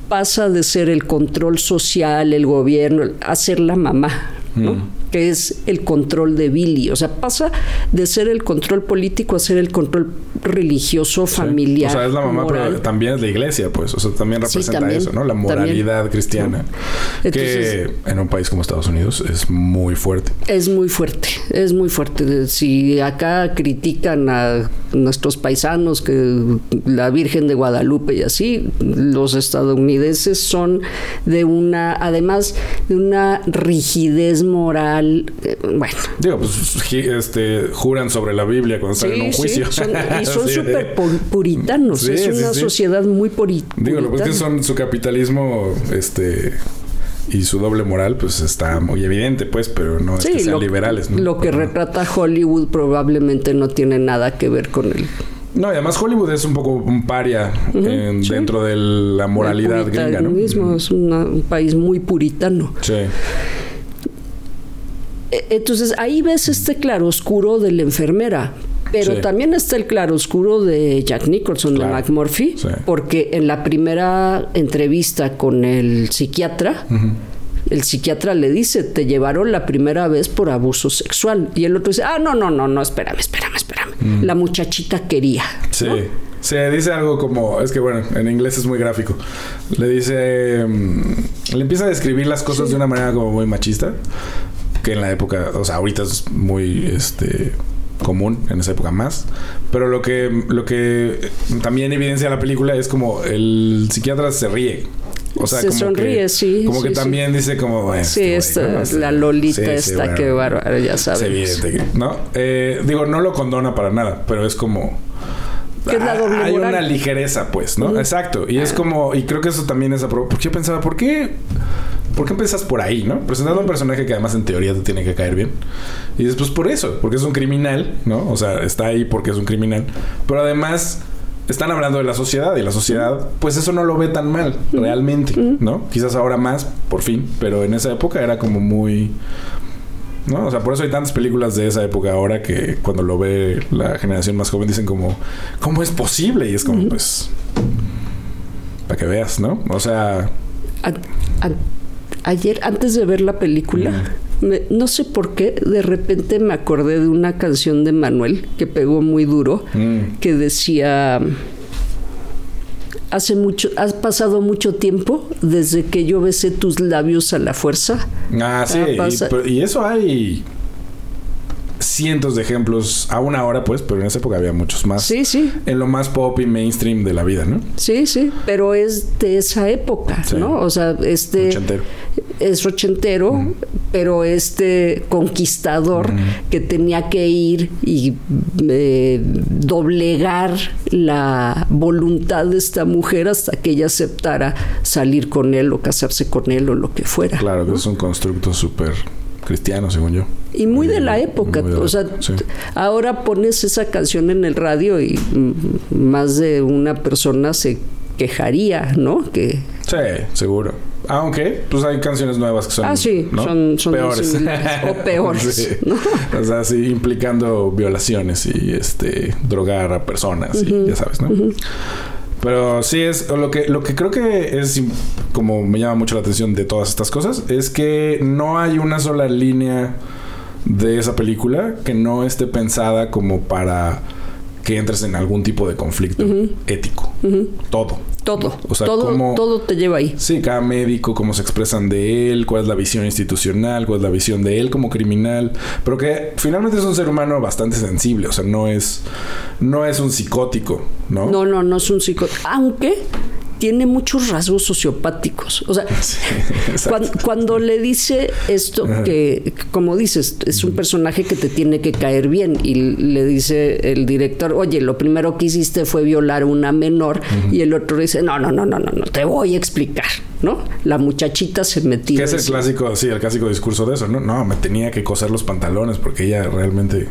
pasa de ser el control social, el gobierno, a ser la mamá, ¿no? Mm que es el control de Billy. O sea, pasa de ser el control político a ser el control religioso, familiar. O sea, es la mamá, pero también es la iglesia, pues. O sea, también representa eso, ¿no? La moralidad cristiana. que en un país como Estados Unidos es muy fuerte. Es muy fuerte, es muy fuerte. Si acá critican a nuestros paisanos que la Virgen de Guadalupe y así, los estadounidenses son de una, además de una rigidez moral eh, bueno. Digo, pues este, juran sobre la Biblia cuando están en un juicio. y son súper puritanos. es una sociedad muy puritana. Digo, lo que son su capitalismo, este y su doble moral pues está muy evidente pues pero no es que sean liberales lo que retrata Hollywood probablemente no tiene nada que ver con el no, y además Hollywood es un poco un paria dentro de la moralidad gringa, ¿no? mismo es un país muy puritano. Sí. E, entonces ahí ves este claroscuro de la enfermera. Pero también está el claroscuro de Jack Nicholson, de McMurphy, porque en la primera entrevista con el psiquiatra, el psiquiatra le dice, te llevaron la primera vez por abuso sexual. Y el otro dice, ah, no, no, no, no, espérame, espérame, espérame. La muchachita quería. Sí. Se dice algo como, es que bueno, en inglés es muy gráfico. Le dice, mm, le empieza a describir las cosas de una manera como muy machista que en la época, o sea, ahorita es muy este común, en esa época más. Pero lo que, lo que también evidencia la película es como el psiquiatra se ríe. O sea, se como sonríe, que, sí. Como que también dice como... sí, esta, la Lolita esta, que bárbaro, ya sabes. evidente, ¿no? Eh, digo, no lo condona para nada, pero es como... Que es la doble Hay una ligereza, pues, ¿no? Exacto. Y es como... Y creo que eso también es... Porque yo pensaba, ¿por qué ¿por qué empiezas por ahí, no? Presentando a un personaje que además en teoría te tiene que caer bien. Y después por eso, porque es un criminal, ¿no? O sea, está ahí porque es un criminal. Pero además están hablando de la sociedad y la sociedad, pues eso no lo ve tan mal, realmente, ¿no? Quizás ahora más, por fin, pero en esa época era como muy... ¿No? O sea, por eso hay tantas películas de esa época ahora que cuando lo ve la generación más joven dicen como, ¿cómo es posible? Y es como, pues, para que veas, ¿no? O sea ayer, antes de ver la película, no sé por qué, de repente me acordé de una canción de Manuel que pegó muy duro, mm. que decía hace mucho, has pasado mucho tiempo desde que yo besé tus labios a la fuerza. Ah, sí, y, eso hay cientos de ejemplos a una hora, pues, pero en esa época había muchos más. Sí, sí. En lo más pop y mainstream de la vida, ¿no? Sí, sí, pero es de esa época, ¿no? O sea, este... Ochentero. Es ochentero, pero este conquistador que tenía que ir y eh, doblegar la voluntad de esta mujer hasta que ella aceptara salir con él o casarse con él o lo que fuera. Claro, que es un constructo súper cristiano, según yo. Y muy de la época. o sea, ahora pones esa canción en el radio y más de una persona se quejaría, ¿no? Que... Sí, seguro. Aunque, pues hay canciones nuevas que son, ah, sí, son, peores. o peores. O sea, sí, implicando violaciones y este drogar a personas y ya sabes, ¿no? Pero sí es lo que lo que creo que es como me llama mucho la atención de todas estas cosas es que no hay una sola línea de esa película que no esté pensada como para que entres en algún tipo de conflicto ético. Todo. Todo. O sea, todo, todo te lleva ahí. Sí, cada médico, cómo se expresan de él, cuál es la visión institucional, cuál es la visión de él como criminal. Pero que finalmente es un ser humano bastante sensible. O sea, no es, no es un psicótico, ¿no? No, no, no es un psicótico. Aunque tiene muchos rasgos sociopáticos. O sea, cuando, le dice esto, que como dices, es un personaje que te tiene que caer bien y le dice el director, oye, lo primero que hiciste fue violar a una menor y el otro dice, no, no, no, no, no, no, te voy a explicar. ¿no? La muchachita se metió. Que es el clásico, sí, el clásico discurso de eso, ¿no? No, me tenía que coser los pantalones porque ella realmente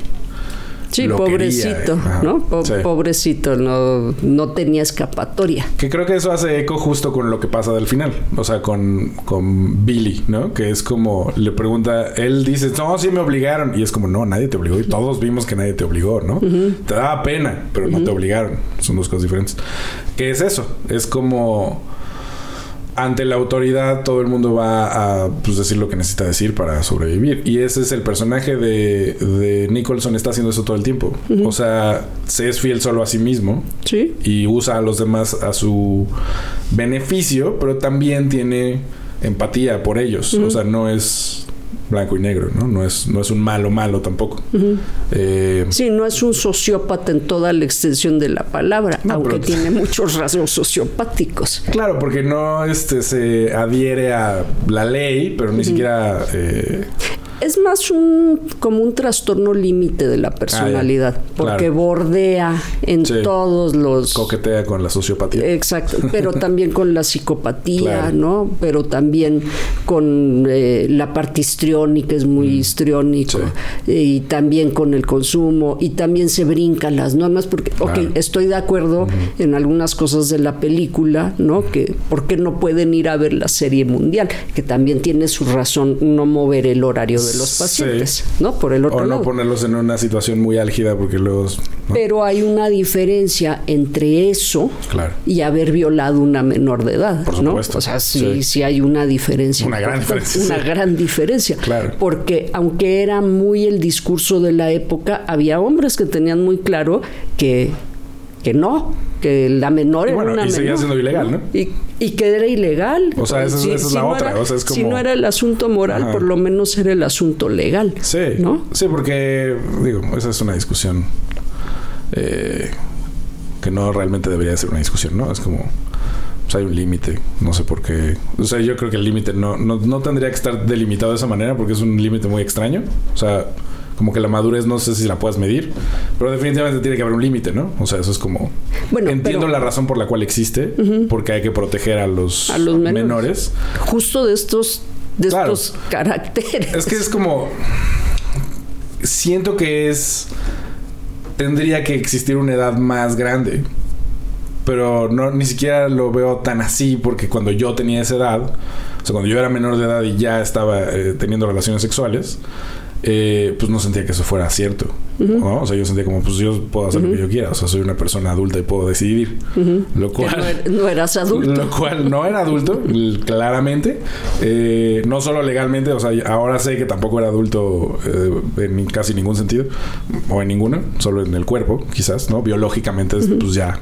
Sí, pobrecito, ¿no? Pobrecito, no, no tenía escapatoria. Que creo que eso hace eco justo con lo que pasa del final. O sea, con, con Billy, ¿no? Que es como, le pregunta, él dice, no, sí me obligaron. Y es como, no, nadie te obligó. Y todos vimos que nadie te obligó, ¿no? Te daba pena, pero no te obligaron. Son dos cosas diferentes. ¿Qué es eso? Es como ante la autoridad todo el mundo va a pues, decir lo que necesita decir para sobrevivir. Y ese es el personaje de, de Nicholson, está haciendo eso todo el tiempo. O sea, se es fiel solo a sí mismo. Sí. Y usa a los demás a su beneficio, pero también tiene empatía por ellos. O sea, no es blanco y negro, ¿no? No es, no es un malo malo tampoco. Eh, sí, no es un sociópata en toda la extensión de la palabra, aunque tiene muchos rasgos sociopáticos. Claro, porque no este, se adhiere a la ley, pero ni siquiera... Eh, es más un como un trastorno límite de la ah, personalidad, porque bordea en todos los coquetea con la sociopatía. Exacto, pero también con la psicopatía, ¿no? Pero también con eh, la parte histriónica, es muy mm. histriónico, y también con el consumo, y también se brincan las normas, porque, ok, estoy de acuerdo en algunas cosas de la película, ¿no? Que, ¿por qué no pueden ir a ver la serie mundial? Que también tiene su razón no mover el horario de los pacientes, ¿no? Por el otro o no ponerlos en una situación muy álgida porque los... Pero hay una diferencia entre eso y haber violado una menor de edad, Por supuesto. ¿no? O sea, sí, sí, hay una diferencia. Una gran diferencia. Una gran diferencia. Claro. Porque aunque era muy el discurso de la época, había hombres que tenían muy claro que, que no, que la menor era una y siendo ilegal, ¿no? Y, que era ilegal. O sea, esa, es la otra. o sea, es como... Si no era el asunto moral, por lo menos era el asunto legal. Sí. ¿no? Sí, porque, digo, esa es una discusión eh, que no realmente debería ser una discusión, ¿no? Es como pues hay un límite, no sé por qué. O sea, yo creo que el límite no, no, no, tendría que estar delimitado de esa manera porque es un límite muy extraño. O sea, como que la madurez no sé si la puedes medir, pero definitivamente tiene que haber un límite, ¿no? O sea, eso es como... Bueno, Entiendo la razón por la cual existe, porque hay que proteger a los, a los menores. Justo de estos, de estos caracteres. Es que es como... Siento que es... Tendría que existir una edad más grande pero no ni siquiera lo veo tan así porque cuando yo tenía esa edad, o sea, cuando yo era menor de edad y ya estaba eh, teniendo relaciones sexuales, eh, pues no sentía que eso fuera cierto. O sea, yo sentía como, pues yo puedo hacer lo que yo quiera. O sea, soy una persona adulta y puedo decidir. Lo cual... No, eras adulto. Lo cual no era adulto, claramente. Eh, no solo legalmente, o sea, ahora sé que tampoco era adulto eh, en casi ningún sentido. O en ninguno, solo en el cuerpo, quizás, ¿no? Biológicamente, pues ya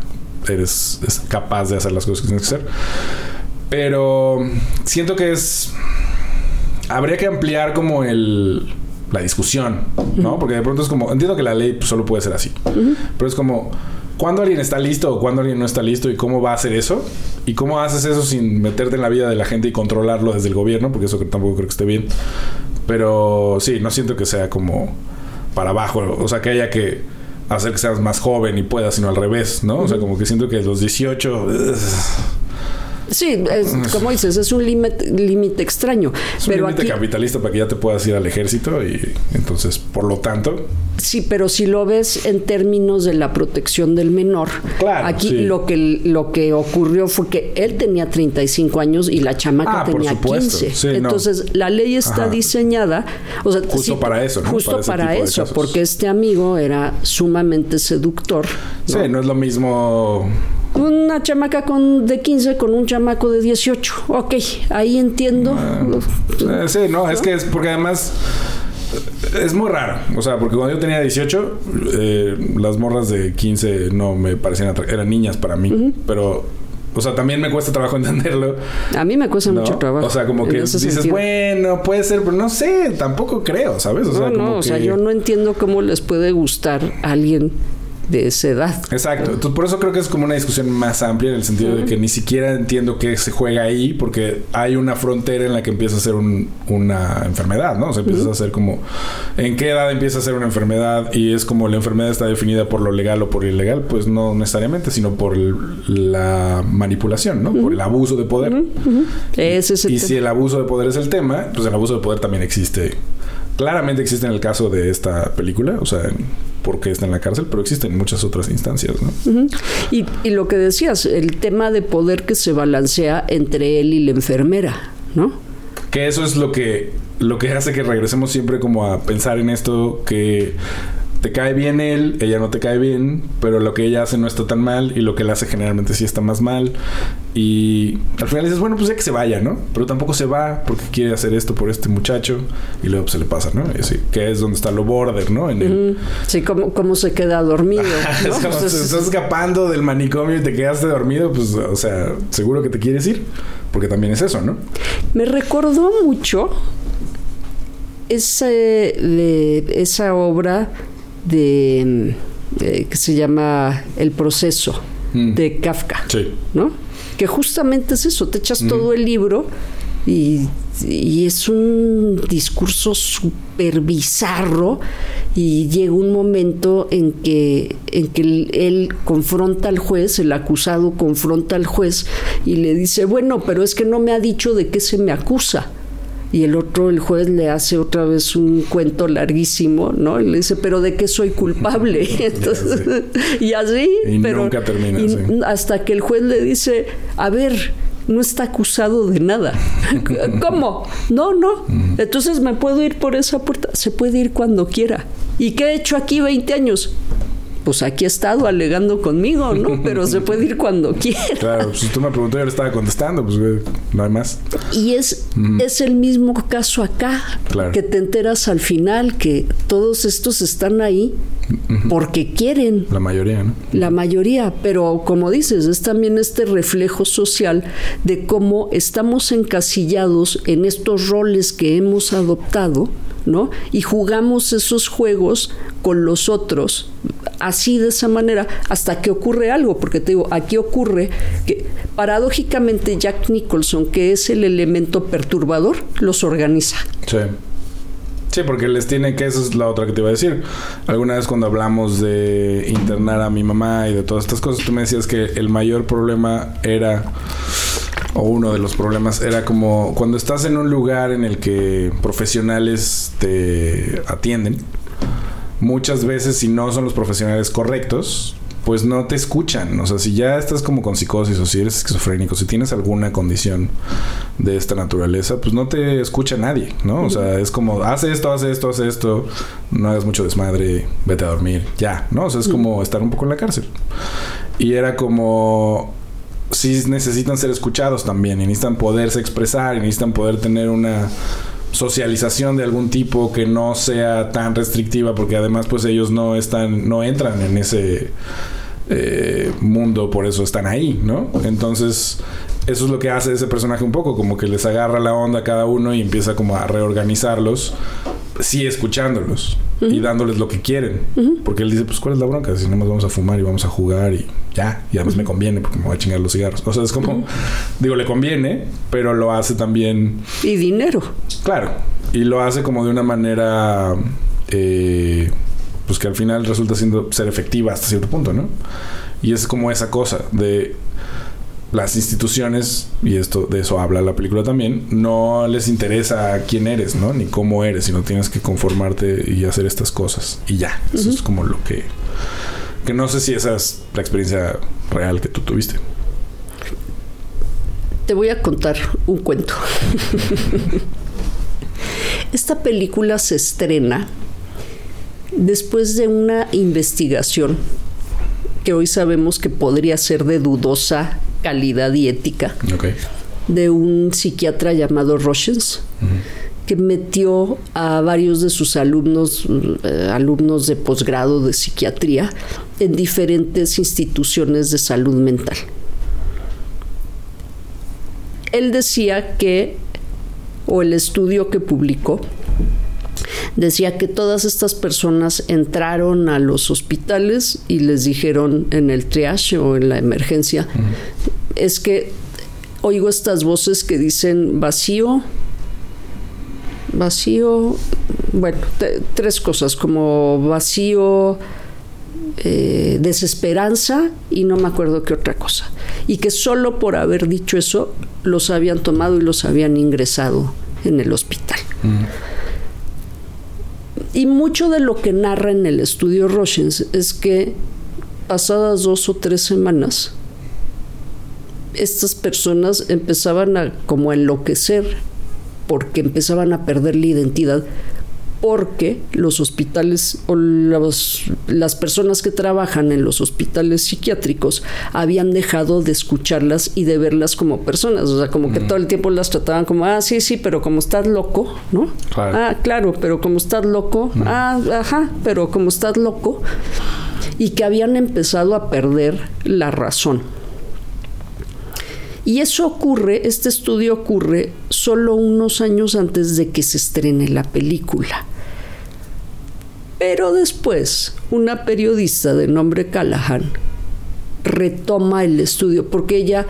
eres capaz de hacer las cosas que tienes que hacer. Pero siento que es... Habría que ampliar como el la discusión, ¿no? Porque de pronto es como, entiendo que la ley pues, solo puede ser así, pero es como, ¿cuándo alguien está listo o cuándo alguien no está listo y cómo va a hacer eso? ¿Y cómo haces eso sin meterte en la vida de la gente y controlarlo desde el gobierno? Porque eso tampoco creo que esté bien. Pero sí, no siento que sea como para abajo. O sea, que haya que hacer que seas más joven y puedas, sino al revés, ¿no? O sea, como que siento que los 18... Sí, como dices, es un límite extraño. Es un límite capitalista para que ya te puedas ir al ejército y entonces, por lo tanto... Sí, pero si lo ves en términos de la protección del menor, claro, aquí lo, que, lo que ocurrió fue que él tenía 35 años y la chamaca ah, tenía 15. entonces, la ley está diseñada... O sea, justo para eso, ¿no? Justo para, eso, porque este amigo era sumamente seductor. Sí, no es lo mismo una chamaca con de 15 con un chamaco de 18. Ok, ahí entiendo. Ah, sí, no, es que es porque además es muy raro. O sea, porque cuando yo tenía 18, eh, las morras de 15 no me parecían eran niñas para mí. Pero, o sea, también me cuesta trabajo entenderlo. A mí me cuesta mucho trabajo. O sea, como que dices, bueno, puede ser, pero no sé, tampoco creo, ¿sabes? O sea, no, o sea, yo no entiendo cómo les puede gustar a alguien de esa edad. Exacto. Entonces, por eso creo que es como una discusión más amplia en el sentido de que ni siquiera entiendo qué se juega ahí porque hay una frontera en la que empieza a ser una enfermedad, ¿no? O sea, empieza a ser como en qué edad empieza a ser una enfermedad y es como la enfermedad está definida por lo legal o por lo ilegal, pues no necesariamente, sino por la manipulación, ¿no? Por el abuso de poder. Ese es y si el abuso de poder es el tema, pues el abuso de poder también existe. Claramente existe en el caso de esta película, o sea, porque está en la cárcel, pero existen muchas otras instancias, ¿no? y, y, lo que decías, el tema de poder que se balancea entre él y la enfermera, ¿no? Que eso es lo que, lo que hace que regresemos siempre como a pensar en esto que te cae bien él, ella no te cae bien, pero lo que ella hace no está tan mal y lo que él hace generalmente sí está más mal. Y al final dices, bueno, pues ya que se vaya, ¿no? Pero tampoco se va porque quiere hacer esto por este muchacho y luego pues, se le pasa, ¿no? Y así, que es donde está lo border, ¿no? En Sí, como, como se queda dormido. ¿no? es como estás escapando del manicomio y te quedaste dormido, pues, o sea, seguro que te quieres ir, porque también es eso, ¿no? Me recordó mucho ese, esa obra de eh, que se llama El proceso mm. de Kafka, ¿no? Que justamente es eso, te echas todo el libro y, es un discurso súper bizarro y llega un momento en que, en que él, confronta al juez, el acusado confronta al juez y le dice, bueno, pero es que no me ha dicho de qué se me acusa y el otro, el juez, le hace otra vez un cuento larguísimo, ¿no? Y le dice, pero ¿de qué soy culpable? Entonces, y así, pero nunca termina, hasta que el juez le dice, a ver, no está acusado de nada. ¿Cómo? No, no. Entonces me puedo ir por esa puerta. Se puede ir cuando quiera. ¿Y qué he hecho aquí 20 años? Pues aquí ha estado alegando conmigo, ¿no? Pero se puede ir cuando quiera. Claro, si tú me preguntó, yo le estaba contestando, pues no hay más. Y es, es el mismo caso acá, que te enteras al final que todos estos están ahí porque quieren. La mayoría, ¿no? La mayoría, pero como dices, es también este reflejo social de cómo estamos encasillados en estos roles que hemos adoptado ¿no? Y jugamos esos juegos con los otros, así de esa manera, hasta que ocurre algo, porque te digo, aquí ocurre que paradójicamente Jack Nicholson, que es el elemento perturbador, los organiza. Sí. Sí, porque les tiene que, esa es la otra que te iba a decir. Alguna vez cuando hablamos de internar a mi mamá y de todas estas cosas, tú me decías que el mayor problema era o uno de los problemas era como cuando estás en un lugar en el que profesionales te atienden, muchas veces si no son los profesionales correctos, pues no te escuchan. O sea, si ya estás como con psicosis o si eres esquizofrénico, si tienes alguna condición de esta naturaleza, pues no te escucha nadie, ¿no? O sea, es como, haz esto, haz esto, haz esto, no hagas mucho desmadre, vete a dormir, ya, ¿no? O sea, es como estar un poco en la cárcel. Y era como, sí necesitan ser escuchados también y necesitan poderse expresar y necesitan poder tener una socialización de algún tipo que no sea tan restrictiva porque además pues ellos no están no entran en ese eh, mundo por eso están ahí no entonces eso es lo que hace ese personaje un poco como que les agarra la onda a cada uno y empieza como a reorganizarlos sí escuchándolos y dándoles lo que quieren. Porque él dice, pues, ¿cuál es la bronca? Si no nos vamos a fumar y vamos a jugar y ya. Y además me conviene porque me voy a chingar los cigarros. O sea, es como, digo, le conviene, pero lo hace también... Y dinero. Claro. Y lo hace como de una manera, eh, pues que al final resulta siendo ser efectiva hasta cierto punto, ¿no? Y es como esa cosa de las instituciones, y esto de eso habla la película también, no les interesa quién eres, ¿no? Ni cómo eres, sino tienes que conformarte y hacer estas cosas. Y ya, eso es como lo que... Que no sé si esa es la experiencia real que tú tuviste. Te voy a contar un cuento. Esta película se estrena después de una investigación que hoy sabemos que podría ser de dudosa calidad y ética de un psiquiatra llamado Rochens, que metió a varios de sus alumnos, eh, alumnos de posgrado de psiquiatría, en diferentes instituciones de salud mental. Él decía que, o el estudio que publicó, decía que todas estas personas entraron a los hospitales y les dijeron en el triage o en la emergencia, es que oigo estas voces que dicen vacío, vacío, bueno, tres cosas, como vacío, eh, desesperanza y no me acuerdo qué otra cosa. Y que solo por haber dicho eso los habían tomado y los habían ingresado en el hospital. Y mucho de lo que narra en el estudio Rochens es que pasadas dos o tres semanas, estas personas empezaban a como a enloquecer porque empezaban a perder la identidad porque los hospitales o las personas que trabajan en los hospitales psiquiátricos habían dejado de escucharlas y de verlas como personas, o sea, como que todo el tiempo las trataban como, ah, sí, sí, pero como estás loco, ¿no? Ah, claro, pero como estás loco, ah, ajá, pero como estás loco, y que habían empezado a perder la razón. Y eso ocurre, este estudio ocurre solo unos años antes de que se estrene la película. Pero después, una periodista de nombre Callahan retoma el estudio porque ella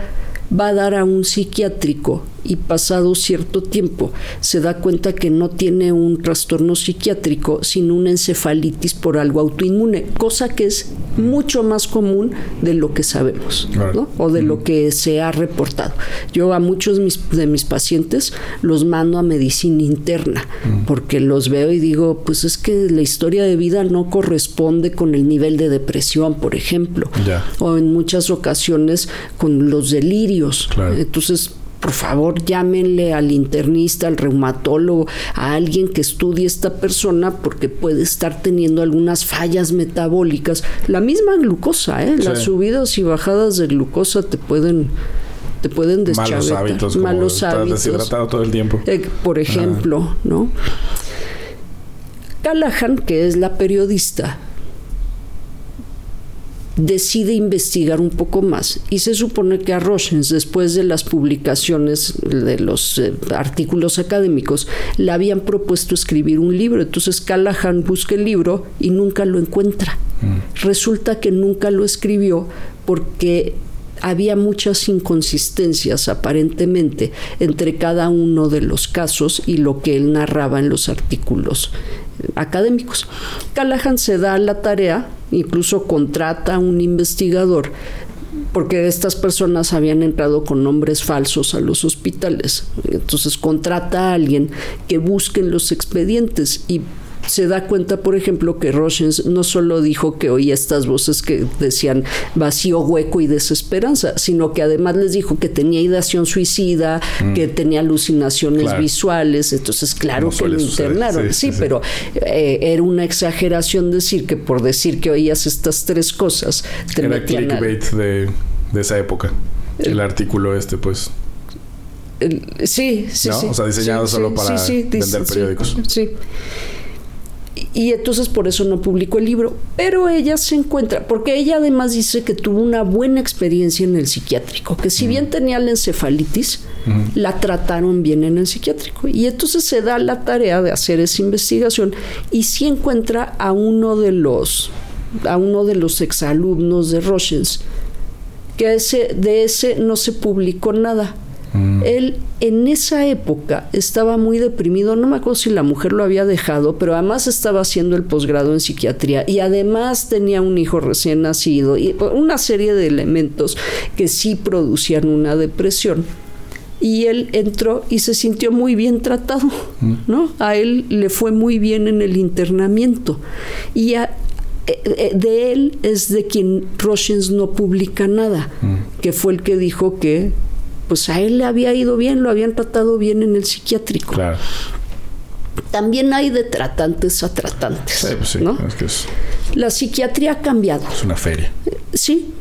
va a dar a un psiquiátrico y pasado cierto tiempo se da cuenta que no tiene un trastorno psiquiátrico, sino una encefalitis por algo autoinmune, cosa que es mucho más común de lo que sabemos o de lo que se ha reportado. Yo a muchos de mis pacientes los mando a medicina interna porque los veo y digo, pues es que la historia de vida no corresponde con el nivel de depresión, por ejemplo, o en muchas ocasiones con los delirios. Entonces, por favor llámenle al internista, al reumatólogo, a alguien que estudie esta persona porque puede estar teniendo algunas fallas metabólicas. La misma glucosa, ¿eh? las subidas y bajadas de glucosa te pueden te pueden Malos hábitos, malos hábitos. deshidratado todo el tiempo. Eh, por ejemplo, ¿no? Callahan, que es la periodista, decide investigar un poco más y se supone que a Rochens, después de las publicaciones de los eh, artículos académicos, le habían propuesto escribir un libro. Entonces Callahan busca el libro y nunca lo encuentra. Mm. Resulta que nunca lo escribió porque había muchas inconsistencias aparentemente entre cada uno de los casos y lo que él narraba en los artículos académicos. Callahan se da la tarea, incluso contrata a un investigador porque estas personas habían entrado con nombres falsos a los hospitales. Entonces contrata a alguien que busque los expedientes y se da cuenta, por ejemplo, que Rochens no solo dijo que oía estas voces que decían vacío, hueco y desesperanza, sino que además les dijo que tenía ideación suicida, mm. que tenía alucinaciones visuales. Entonces, claro que lo internaron. Sí, pero eh, era una exageración decir que por decir que oías estas tres cosas te era clickbait de, esa época. El, artículo este, pues. sí, sí, O sea, diseñado solo para vender periódicos. Sí y entonces por eso no publicó el libro. Pero ella se encuentra, porque ella además dice que tuvo una buena experiencia en el psiquiátrico, que si bien tenía la encefalitis, la trataron bien en el psiquiátrico. Y entonces se da la tarea de hacer esa investigación y sí encuentra a uno de los, a uno de los exalumnos de Rochens, que ese, de ese no se publicó nada Mm. Él en esa época estaba muy deprimido, no me acuerdo si la mujer lo había dejado, pero además estaba haciendo el posgrado en psiquiatría y además tenía un hijo recién nacido y una serie de elementos que sí producían una depresión y él entró y se sintió muy bien tratado, mm. ¿no? A él le fue muy bien en el internamiento y eh, eh, de él es de quien Roshens no publica nada, mm. que fue el que dijo que pues a él le había ido bien, lo habían tratado bien en el psiquiátrico. Claro. También hay de tratantes a tratantes. Pues ¿no? La psiquiatría ha cambiado. Es una feria. Sí,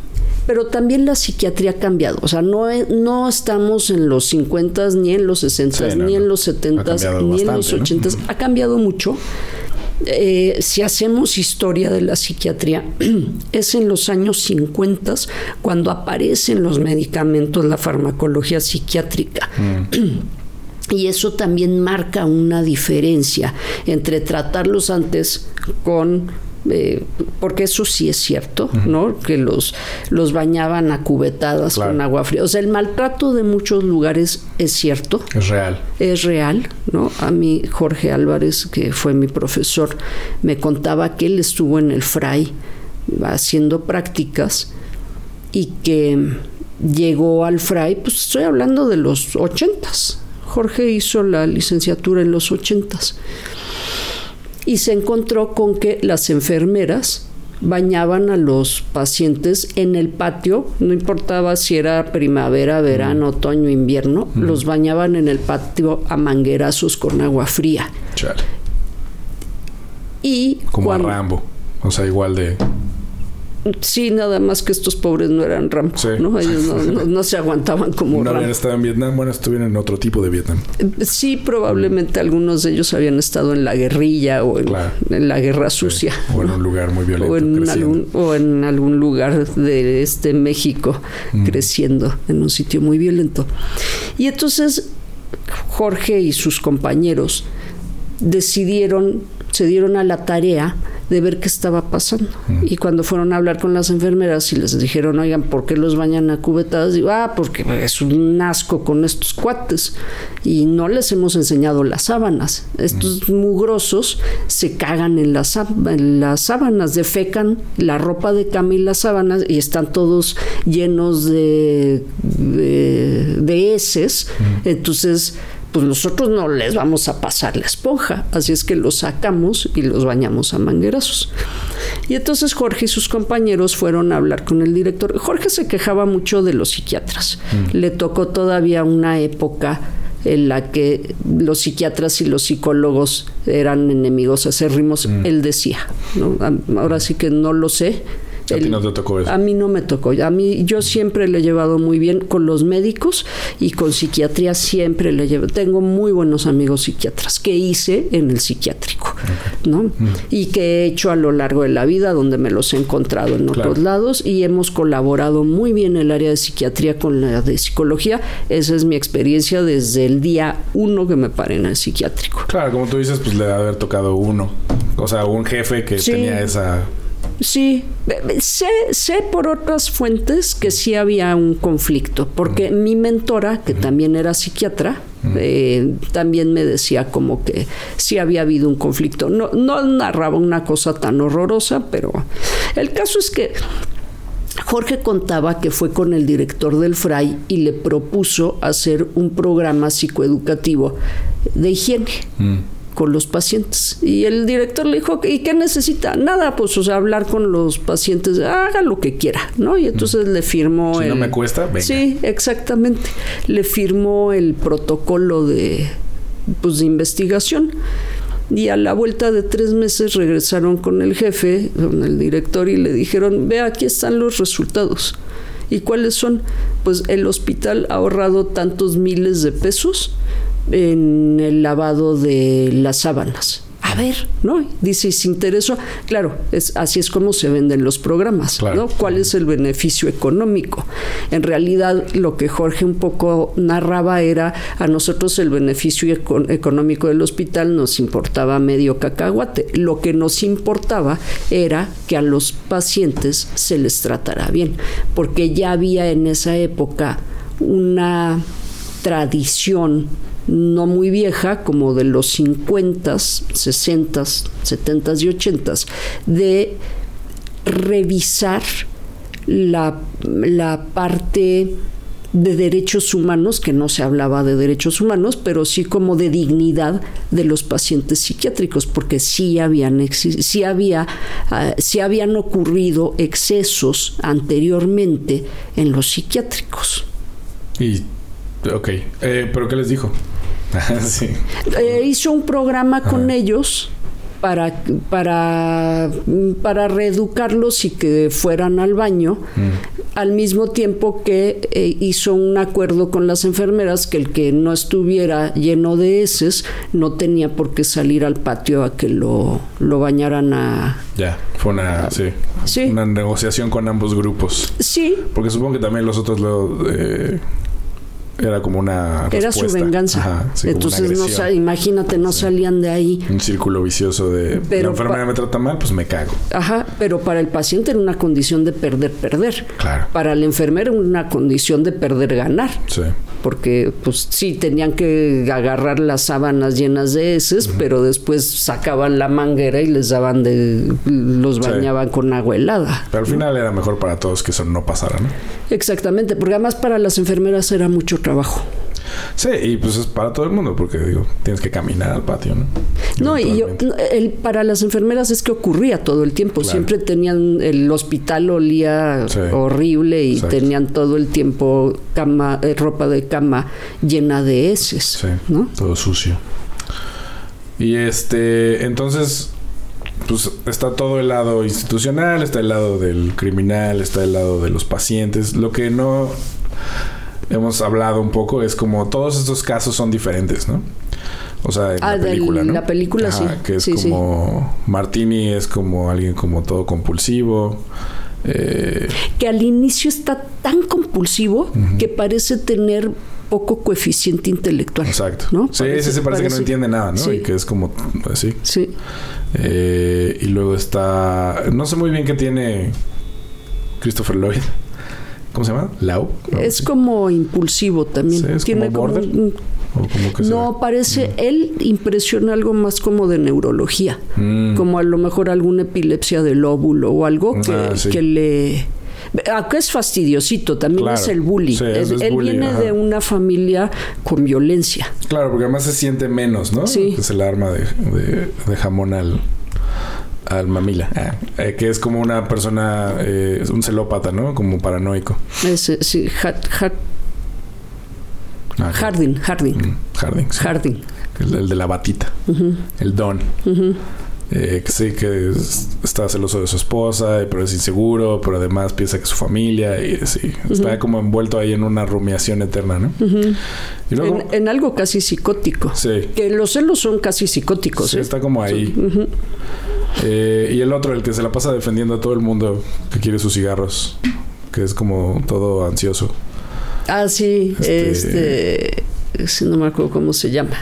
pero también la psiquiatría ha cambiado. O sea, no, no estamos en los 50 ni en los 60 ni en los 70 ni en los 80 Ha cambiado mucho. Eh, si hacemos historia de la psiquiatría, es en los años 50 cuando aparecen los medicamentos, la farmacología psiquiátrica. Mm. Y eso también marca una diferencia entre tratarlos antes con eh, porque eso sí es cierto, ¿no? Que los, los bañaban a cubetadas con agua fría. O sea, el maltrato de muchos lugares es cierto. Es real. Es real, ¿no? A mí Jorge Álvarez, que fue mi profesor, me contaba que él estuvo en el Fray haciendo prácticas y que llegó al Fray, pues estoy hablando de los ochentas. Jorge hizo la licenciatura en los ochentas y se encontró con que las enfermeras bañaban a los pacientes en el patio, no importaba si era primavera, verano, otoño, invierno, los bañaban en el patio a manguerazos con agua fría. Y como a Rambo, o sea, igual de Sí, nada más que estos pobres no eran Rambo, ¿no? Ellos no, se aguantaban como No habían estado en Vietnam, bueno, estuvieron en otro tipo de Vietnam. Sí, probablemente algunos de ellos habían estado en la guerrilla o en, la guerra sucia. O en un lugar muy violento. O en, algún, o en algún lugar de este México mm. creciendo, en un sitio muy violento. Y entonces Jorge y sus compañeros decidieron, se dieron a la tarea de ver qué estaba pasando. Y cuando fueron a hablar con las enfermeras y les dijeron, oigan, ¿por qué los bañan a cubetadas? Digo, ah, porque es un asco con estos cuates. Y no les hemos enseñado las sábanas. Estos mugrosos se cagan en las, en las sábanas, defecan la ropa de cama y las sábanas y están todos llenos de, de, de heces. Entonces, pues nosotros no les vamos a pasar la esponja, así es que los sacamos y los bañamos a manguerazos. Y entonces Jorge y sus compañeros fueron a hablar con el director. Jorge se quejaba mucho de los psiquiatras. Mm. Le tocó todavía una época en la que los psiquiatras y los psicólogos eran enemigos acérrimos, mm. él decía. Ahora sí que no lo sé, a ti no te tocó eso. A mí no me tocó. A mí yo siempre le he llevado muy bien con los médicos y con psiquiatría siempre le llevo. Tengo muy buenos amigos psiquiatras que hice en el psiquiátrico, ¿no? Mm. Y que he hecho a lo largo de la vida donde me los he encontrado en otros lados y hemos colaborado muy bien el área de psiquiatría con la de psicología. Esa es mi experiencia desde el día uno que me paré en el psiquiátrico. Claro, como tú dices, pues le debe haber tocado uno. O sea, un jefe que tenía esa Sí, sé, sé por otras fuentes que sí había un conflicto, porque mi mentora, que también era psiquiatra, eh, también me decía como que sí había habido un conflicto. No, no narraba una cosa tan horrorosa, pero el caso es que Jorge contaba que fue con el director del FRAI y le propuso hacer un programa psicoeducativo de higiene. Mm con los pacientes. Y el director le dijo, ¿y qué necesita? Nada, pues, o sea, hablar con los pacientes, haga lo que quiera, ¿no? Y entonces le firmó... Si no me cuesta, venga. Sí, exactamente. Le firmó el protocolo de, pues, de investigación. Y a la vuelta de tres meses regresaron con el jefe, con el director, y le dijeron, ve, aquí están los resultados. ¿Y cuáles son? Pues el hospital ha ahorrado tantos miles de pesos en el lavado de las sábanas. A ver, ¿no? Dice, si interesó, claro, es, así es como se venden los programas, ¿no? ¿Cuál es el beneficio económico? En realidad, lo que Jorge un poco narraba era, a nosotros el beneficio económico del hospital nos importaba medio cacahuate. Lo que nos importaba era que a los pacientes se les tratara bien, porque ya había en esa época una tradición no muy vieja, como de los 50, 60, 70 y 80, de revisar la, la parte de derechos humanos, que no se hablaba de derechos humanos, pero sí como de dignidad de los pacientes psiquiátricos, porque sí habían, sí había, ah, habían ocurrido excesos anteriormente en los psiquiátricos. Y, ok, eh, pero ¿qué les dijo? sí. Eh, hizo un programa con ellos para, para, para reeducarlos y que fueran al baño, mm. al mismo tiempo que eh, hizo un acuerdo con las enfermeras que el que no estuviera lleno de heces no tenía por qué salir al patio a que lo, lo bañaran a... Ya, fue una, sí, una negociación con ambos grupos. Sí. Porque supongo que también los otros lo... Eh, era como una. Era su venganza. Entonces, no, imagínate, no salían de ahí. Un círculo vicioso de. Pero la enfermera me trata mal, pues me cago. Ajá, pero para el paciente era una condición de perder, perder. Claro. Para el enfermero era una condición de perder, ganar. Sí. Porque, pues sí, tenían que agarrar las sábanas llenas de heces, pero después sacaban la manguera y les daban de. los bañaban con agua helada. Pero al final era mejor para todos que eso no pasara, ¿no? Exactamente, porque además para las enfermeras era mucho trabajo trabajo. Sí, y pues es para todo el mundo, porque digo, tienes que caminar al patio, ¿no? No, y yo, el, para las enfermeras es que ocurría todo el tiempo. Siempre tenían, el hospital olía horrible y tenían todo el tiempo cama, eh, ropa de cama llena de heces, ¿no? Todo sucio. Y este, entonces, pues está todo el lado institucional, está el lado del criminal, está el lado de los pacientes. Lo que no hemos hablado un poco, es como todos estos casos son diferentes, ¿no? O sea, en ah, la película, ¿no? La película sí. Que es como Martini es como alguien como todo compulsivo. Eh, que al inicio está tan compulsivo que parece tener poco coeficiente intelectual. Exacto. ¿no? Sí, parece, ese parece, que no entiende nada, ¿no? Y que es como así. Sí. Eh, y luego está. No sé muy bien qué tiene Christopher Lloyd. ¿Cómo se llama? Lau. Es como impulsivo también. Tiene como, border? no, parece, mm. él impresiona algo más como de neurología, mm. como a lo mejor alguna epilepsia del óvulo o algo que, ah, que le... Acá es fastidiosito, también es el bully. él, viene de una familia con violencia. Claro, porque además se siente menos, ¿no? Sí. Es el arma de, de jamón al, al mamila, ah, eh, que es como una persona, eh, un celópata, ¿no? Como paranoico. Es, sí, ah, Harding, Harding. Mm, Harding. El, de la batita. El don. Eh, que sí, que está celoso de su esposa, pero es inseguro, pero además piensa que su familia, y sí, está como envuelto ahí en una rumiación eterna, ¿no? en, algo casi psicótico. Sí. Que los celos son casi psicóticos. Sí, está como ahí. Eh, y el otro, el que se la pasa defendiendo a todo el mundo que quiere sus cigarros, que es como todo ansioso. Ah, sí, este, este no me acuerdo cómo se llama.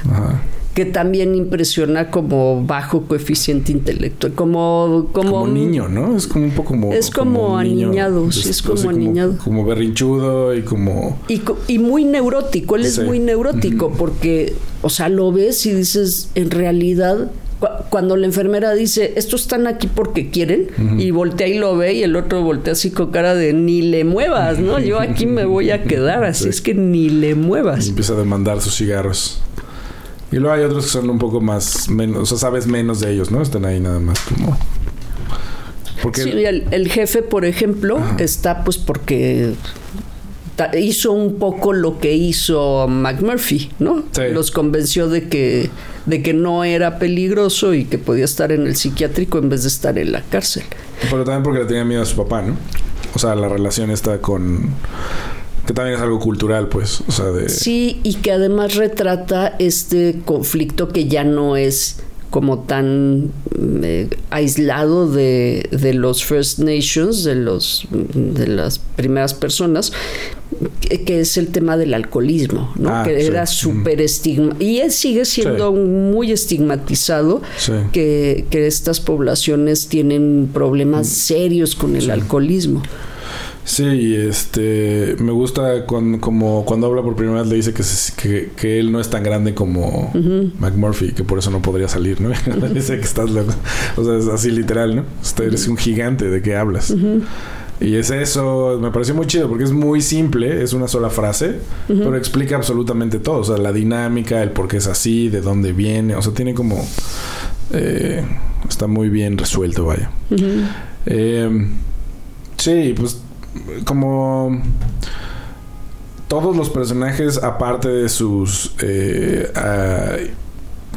Que también impresiona como bajo coeficiente intelectual, como como, niño, ¿no? Es como un poco como es como, aniñado, sí, es como aniñado, como, berrinchudo y como y, y muy neurótico. Él es muy neurótico porque, o sea, lo ves y dices, en realidad cuando la enfermera dice, estos están aquí porque quieren, y voltea y lo ve, y el otro voltea así con cara de ni le muevas, ¿no? Yo aquí me voy a quedar, así es que ni le muevas. Y empieza a demandar sus cigarros. Y luego hay otros que son un poco más, menos, o sea, sabes menos de ellos, ¿no? Están ahí nada más como... Porque sí, el, jefe, por ejemplo, está pues porque hizo un poco lo que hizo McMurphy, ¿no? Los convenció de que, de que no era peligroso y que podía estar en el psiquiátrico en vez de estar en la cárcel. Pero también porque le tenía miedo a su papá, ¿no? O sea, la relación está con que también es algo cultural, pues, o sea, de... Sí, y que además retrata este conflicto que ya no es como tan eh, aislado de, de, los First Nations, de, los, de las primeras personas, que, es el tema del alcoholismo, ¿no? Ah, que era súper estigma y él sigue siendo muy estigmatizado que, que, estas poblaciones tienen problemas serios con el alcoholismo. Sí, este, me gusta cuando, como cuando habla por primera vez le dice que, que, él no es tan grande como McMurphy, que por eso no podría salir, ¿no? dice que estás loco. O sea, es así literal, ¿no? Usted eres un gigante, ¿de qué hablas? Y es eso, me pareció muy chido porque es muy simple, es una sola frase, pero explica absolutamente todo, o sea, la dinámica, el por qué es así, de dónde viene, o sea, tiene como... Eh, está muy bien resuelto, vaya. Eh, sí, pues como todos los personajes, aparte de sus eh,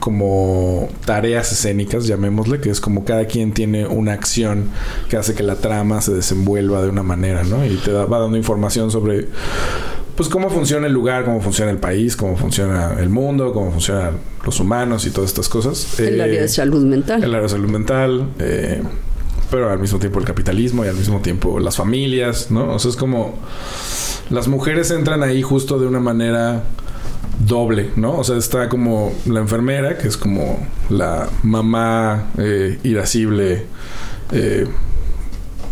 como tareas escénicas, llamémosle, que es como cada quien tiene una acción que hace que la trama se desenvuelva de una manera, ¿no? Y te va dando información sobre pues cómo funciona el lugar, cómo funciona el país, cómo funciona el mundo, cómo funcionan los humanos y todas estas cosas. El área de eh, salud mental. El área de salud mental. Eh, pero al mismo tiempo el capitalismo y al mismo tiempo las familias, ¿no? O sea, es como las mujeres entran ahí justo de una manera doble, ¿no? O sea, está como la enfermera, que es como la mamá eh, irascible, eh,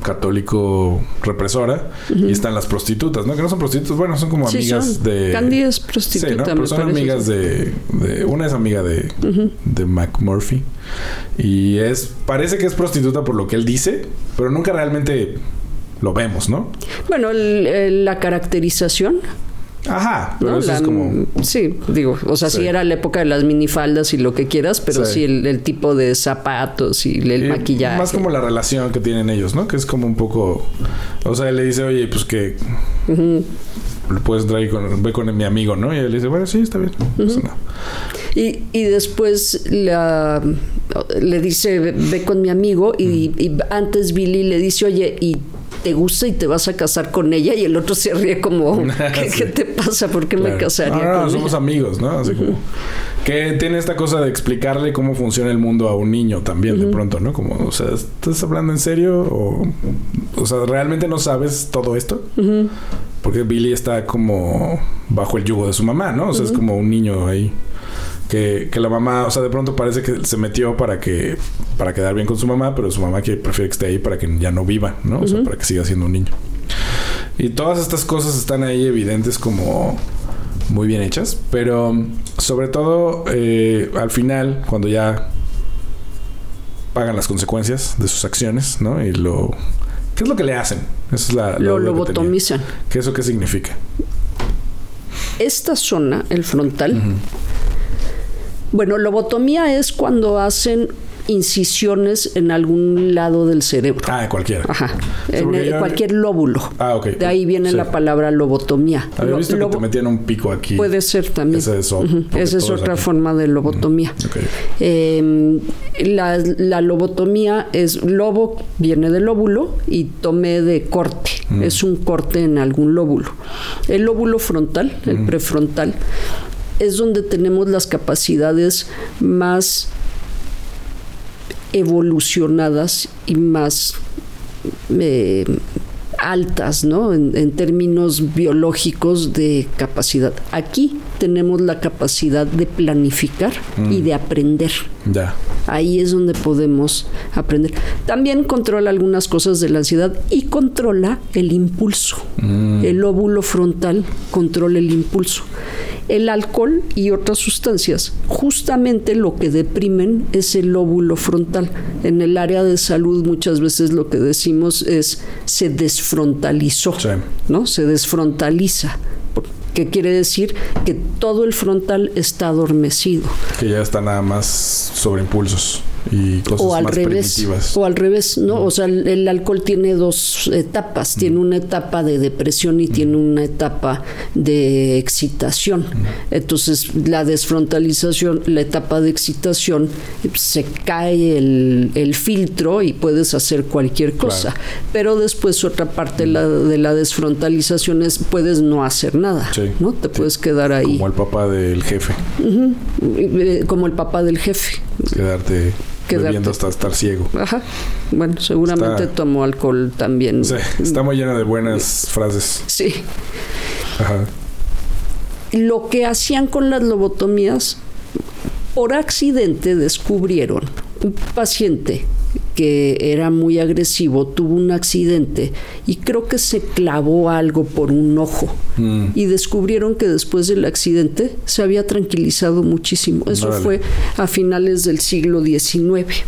católico represora, y están las prostitutas, ¿no? Que no son prostitutas, bueno, son como amigas de... Candy es prostituta, sí, ¿no? Pero son amigas de, Una es amiga de, de McMurphy. Y es... Parece que es prostituta por lo que él dice, pero nunca realmente lo vemos, ¿no? Bueno, la caracterización Ajá, pero eso es como... Sí, digo, o sea, sí. era la época de las minifaldas y lo que quieras, pero sí, el, tipo de zapatos y el maquillaje. Más como la relación que tienen ellos, ¿no? Que es como un poco... O sea, él le dice, oye, pues que... Lo puedes traer con, ve con mi amigo, ¿no? Y él dice, bueno, sí, está bien. y, y, después la, le dice, ve con mi amigo y, y antes Billy le dice, oye, y te gusta y te vas a casar con ella y el otro se ríe como, ¿qué, te pasa? ¿Por qué me casaría no, no, somos amigos, ¿no? Así como que tiene esta cosa de explicarle cómo funciona el mundo a un niño también de pronto, ¿no? Como, o sea, ¿estás hablando en serio? O, o sea, ¿realmente no sabes todo esto? Porque Billy está como bajo el yugo de su mamá, ¿no? O sea, es como un niño ahí que, que, la mamá, o sea, de pronto parece que se metió para que para quedar bien con su mamá, pero su mamá que prefiere que esté ahí para que ya no viva, ¿no? O sea, para que siga siendo un niño. Y todas estas cosas están ahí evidentes como muy bien hechas, pero sobre todo eh, al final, cuando ya pagan las consecuencias de sus acciones, ¿no? Y lo... ¿Qué es lo que le hacen? Eso es la, lo lobotomizan. ¿Qué eso qué significa? Esta zona, el frontal, bueno, lobotomía es cuando hacen incisiones en algún lado del cerebro. Ah, cualquiera. Ajá. en cualquier lóbulo. Ah, ok. De ahí viene la palabra lobotomía. Había visto que te metían un pico aquí. Puede ser también. Esa es, Esa es otra forma de lobotomía. Em, la, lobotomía es lobo, viene del lóbulo y tomé de corte. Es un corte en algún lóbulo. El lóbulo frontal, el prefrontal, es donde tenemos las capacidades más evolucionadas y más eh, altas, ¿no? En, términos biológicos de capacidad. Aquí tenemos la capacidad de planificar y mm. de aprender. Ahí es donde podemos aprender. También controla algunas cosas de la ansiedad y controla el impulso. Mm. El óvulo frontal controla el impulso. El alcohol y otras sustancias, justamente lo que deprimen es el óvulo frontal. En el área de salud muchas veces lo que decimos es se desfrontalizó, ¿no? Se desfrontaliza. ¿Qué quiere decir? Que todo el frontal está adormecido. Que ya está nada más sobre impulsos y cosas o al más revés, O al revés, ¿no? O sea, el, alcohol tiene dos etapas. Tiene una etapa de depresión y tiene una etapa de excitación. Entonces, la desfrontalización, la etapa de excitación, se cae el, filtro y puedes hacer cualquier cosa. Pero después otra parte de la, de la desfrontalización es puedes no hacer nada, ¿no? Te puedes quedar ahí. Como el papá del jefe. Eh, como el papá del jefe. Quedarte bebiendo hasta estar ciego. Ajá. Bueno, seguramente tomó alcohol también. Sí, está muy llena de buenas frases. Sí. Ajá. Lo que hacían con las lobotomías, por accidente descubrieron un paciente que era muy agresivo, tuvo un accidente y creo que se clavó algo por un ojo. Mm. Y descubrieron que después del accidente se había tranquilizado muchísimo. Eso fue a finales del siglo XIX.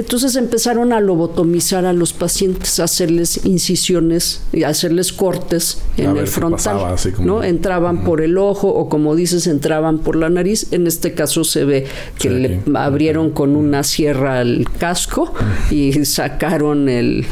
Entonces empezaron a lobotomizar a los pacientes, a hacerles incisiones y hacerles cortes en el frontal. ¿no? Entraban por el ojo o como dices, entraban por la nariz. En este caso se ve que le abrieron con una sierra el casco y sacaron el,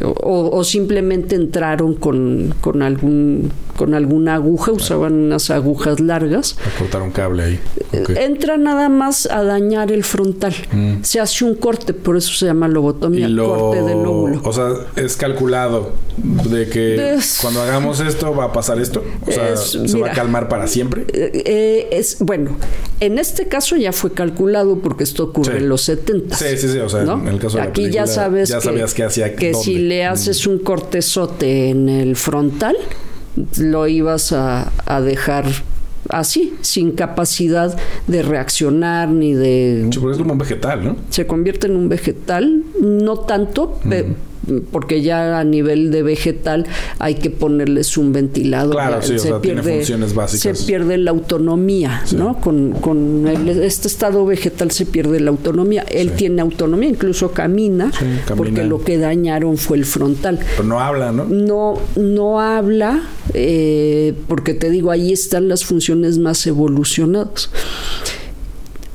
o, simplemente entraron con, con, algún con alguna aguja, usaban unas agujas largas. A cortar un cable ahí. Eh, entra nada más a dañar el frontal. Mm. Se hace un corte, por eso se llama lobotomía, corte del lóbulo. O sea, es calculado de que cuando hagamos esto va a pasar esto. O sea, se va a calmar para siempre. Eh, eh, es bueno, en este caso ya fue calculado porque esto ocurre en los 70. Sí, sí, sí. O sea, en el caso de Aquí ya sabes ya sabías que, que si le haces mm. un cortezote en el frontal lo ibas a, dejar así, sin capacidad de reaccionar ni de... Se convierte en un vegetal, ¿no? Se convierte en un vegetal, no tanto, porque ya a nivel de vegetal hay que ponerles un ventilador. Claro, sí, se pierde, tiene funciones básicas. Se pierde la autonomía, ¿no? Con, con este estado vegetal se pierde la autonomía. Él tiene autonomía, incluso camina, porque lo que dañaron fue el frontal. Pero no habla, ¿no? No, no habla, eh, porque te digo, ahí están las funciones más evolucionadas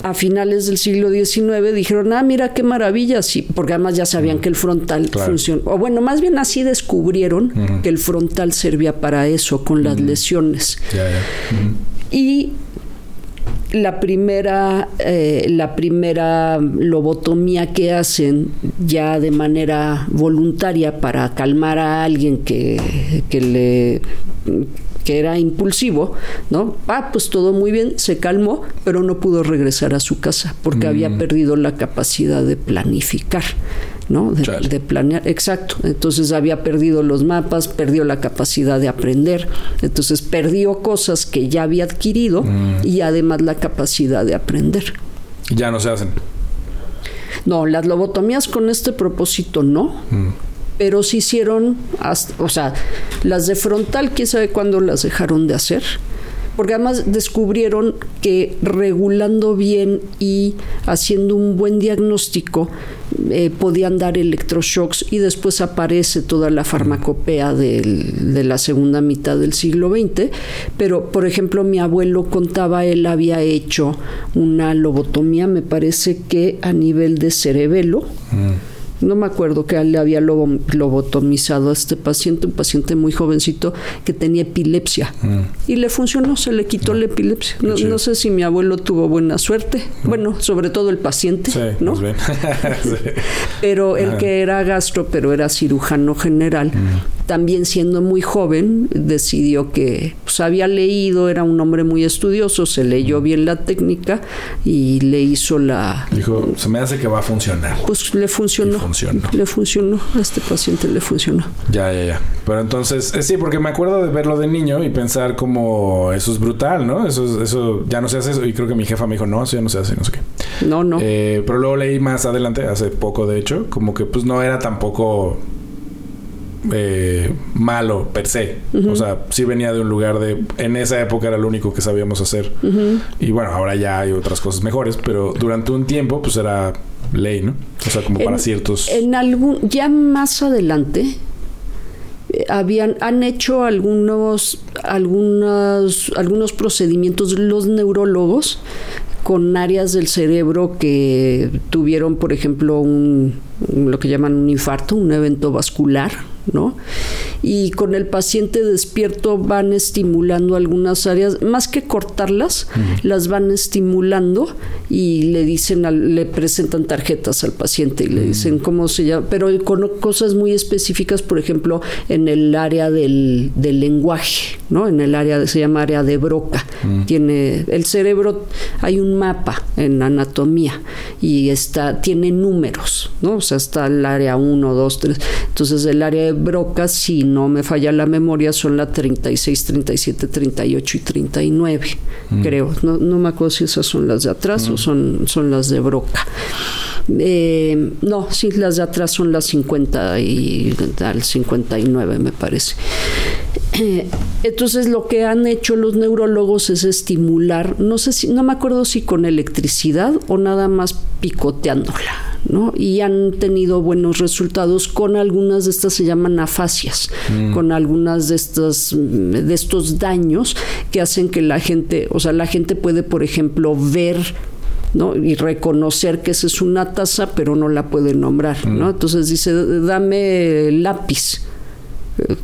a finales del siglo XIX dijeron, ah, mira qué maravilla, sí, porque además ya sabían que el frontal funciona. O bueno, más bien así descubrieron que el frontal servía para eso, con las lesiones. Y la primera, eh, la primera lobotomía que hacen ya de manera voluntaria para calmar a alguien que, que le que era impulsivo, ¿no? Ah, pues todo muy bien, se calmó, pero no pudo regresar a su casa porque había mm. perdido la capacidad de planificar. ¿no? De, planear, exacto. Entonces había perdido los mapas, perdió la capacidad de aprender, entonces perdió cosas que ya había adquirido mm. y además la capacidad de aprender. Ya no se hacen. No, las lobotomías con este propósito no. Mm pero se hicieron, hasta, o sea, las de frontal, quién sabe cuándo las dejaron de hacer, porque además descubrieron que regulando bien y haciendo un buen diagnóstico eh, podían dar electroshocks y después aparece toda la farmacopea de la segunda mitad del siglo XX, pero por ejemplo mi abuelo contaba, él había hecho una lobotomía, me parece que a nivel de cerebelo. Mm no me acuerdo que le había lobotomizado a este paciente, un paciente muy jovencito que tenía epilepsia. Mm. Y le funcionó, se le quitó la epilepsia. No, sé si mi abuelo tuvo buena suerte. Mm. Bueno, sobre todo el paciente, ¿no? Pero el que era gastro, pero era cirujano general, mm. También siendo muy joven, decidió que pues, había leído, era un hombre muy estudioso, se leyó bien la técnica y le hizo la... Dijo, se me hace que va a funcionar. Pues le funcionó. Le funcionó, a este paciente le funcionó. Ya, ya, ya. Pero entonces, eh, sí, porque me acuerdo de verlo de niño y pensar como, eso es brutal, ¿no? Eso, eso ya no se hace eso. Y creo que mi jefa me dijo, no, eso ya no se hace, no sé qué. No, no. Eh, pero luego leí más adelante, hace poco de hecho, como que pues no era tampoco eh, malo per se. O sea, sí venía de un lugar de... En esa época era lo único que sabíamos hacer. Y bueno, ahora ya hay otras cosas mejores, pero durante un tiempo pues era ley, ¿no? O sea, como para ciertos... En algún... Ya más adelante eh, habían han hecho algunos algunos algunos procedimientos los neurólogos con áreas del cerebro que tuvieron por ejemplo un lo que llaman un infarto un evento vascular ¿no? Y con el paciente despierto van estimulando algunas áreas, más que cortarlas, las van estimulando y le dicen, le presentan tarjetas al paciente y le dicen cómo se llama, pero con cosas muy específicas, por ejemplo, en el área del, lenguaje, ¿no? En el área, se llama área de Broca. Tiene, el cerebro, hay un mapa en anatomía y está, tiene números, ¿no? O sea, está el área 1, 2, 3. Entonces, el área de Broca, si no me falla la memoria, son la 36, 37, 38 y 39, mm. creo. No, no me acuerdo si esas son las de atrás o mm. son, son las de Broca. Eh, no, sí, las de atrás son las 50 y al 59 me parece. Eh, entonces lo que han hecho los neurólogos es estimular, no sé si, no me acuerdo si con electricidad o nada más picoteándola. ¿No? Y han tenido buenos resultados con algunas de estas se llaman afasias, mm. con algunas de estas de estos daños que hacen que la gente, o sea, la gente puede, por ejemplo, ver ¿no? y reconocer que esa es una taza, pero no la puede nombrar, ¿no? Mm. Entonces dice, dame lápiz.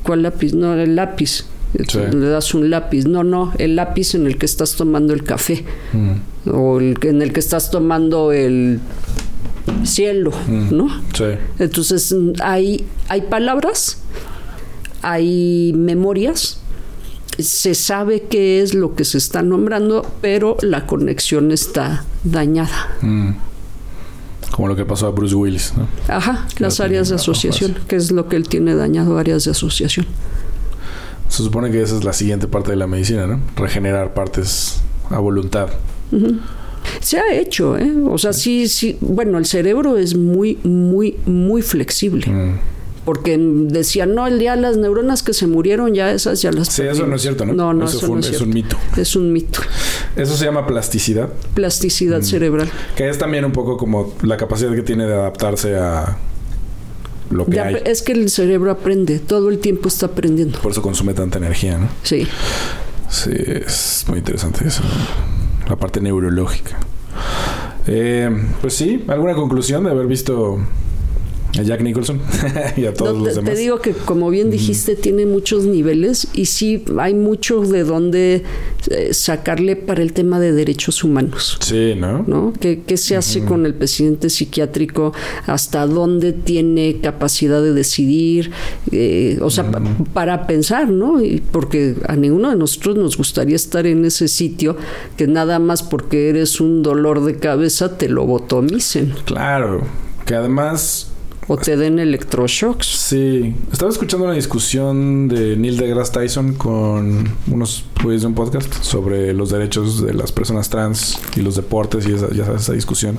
¿Cuál lápiz? No, el lápiz. Le das un lápiz. No, no, el lápiz en el que estás tomando el café. Mm. O el, en el que estás tomando el cielo, mm. ¿no? Sí. Entonces hay, hay palabras, hay memorias, se sabe qué es lo que se está nombrando, pero la conexión está dañada. Mm. Como lo que pasó a Bruce Willis, ¿no? Ajá, las áreas de asociación, que es lo que él tiene dañado, áreas de asociación. Se supone que esa es la siguiente parte de la medicina, ¿no? Regenerar partes a voluntad. Se ha hecho, ¿eh? O sea, sí, sí. Bueno, el cerebro es muy, muy, muy flexible. Mm porque decían, no, el día las neuronas que se murieron, ya esas ya las... Sí, eso no es cierto, ¿no? No, no, eso, no es, es, un mito. Es un mito. Eso se llama plasticidad. Plasticidad mm. cerebral. Que es también un poco como la capacidad que tiene de adaptarse a lo que hay. Es que el cerebro aprende, todo el tiempo está aprendiendo. Por eso consume tanta energía, ¿no? Sí. Sí, es muy interesante eso. La parte neurológica. Eh, pues sí, ¿alguna conclusión de haber visto a Jack Nicholson y a todos los demás. Te digo que, como bien dijiste, tiene muchos niveles y sí hay mucho de dónde eh, sacarle para el tema de derechos humanos. Sí, ¿no? ¿No? ¿Qué, se hace con el presidente psiquiátrico? ¿Hasta dónde tiene capacidad de decidir? Eh, o sea, para pensar, ¿no? Y porque a ninguno de nosotros nos gustaría estar en ese sitio que nada más porque eres un dolor de cabeza te lo botomicen. Claro, que además o te den electroshocks. Sí. Estaba escuchando una discusión de Neil deGrasse Tyson con unos güeyes de un podcast sobre los derechos de las personas trans y los deportes y esa, ya esa discusión.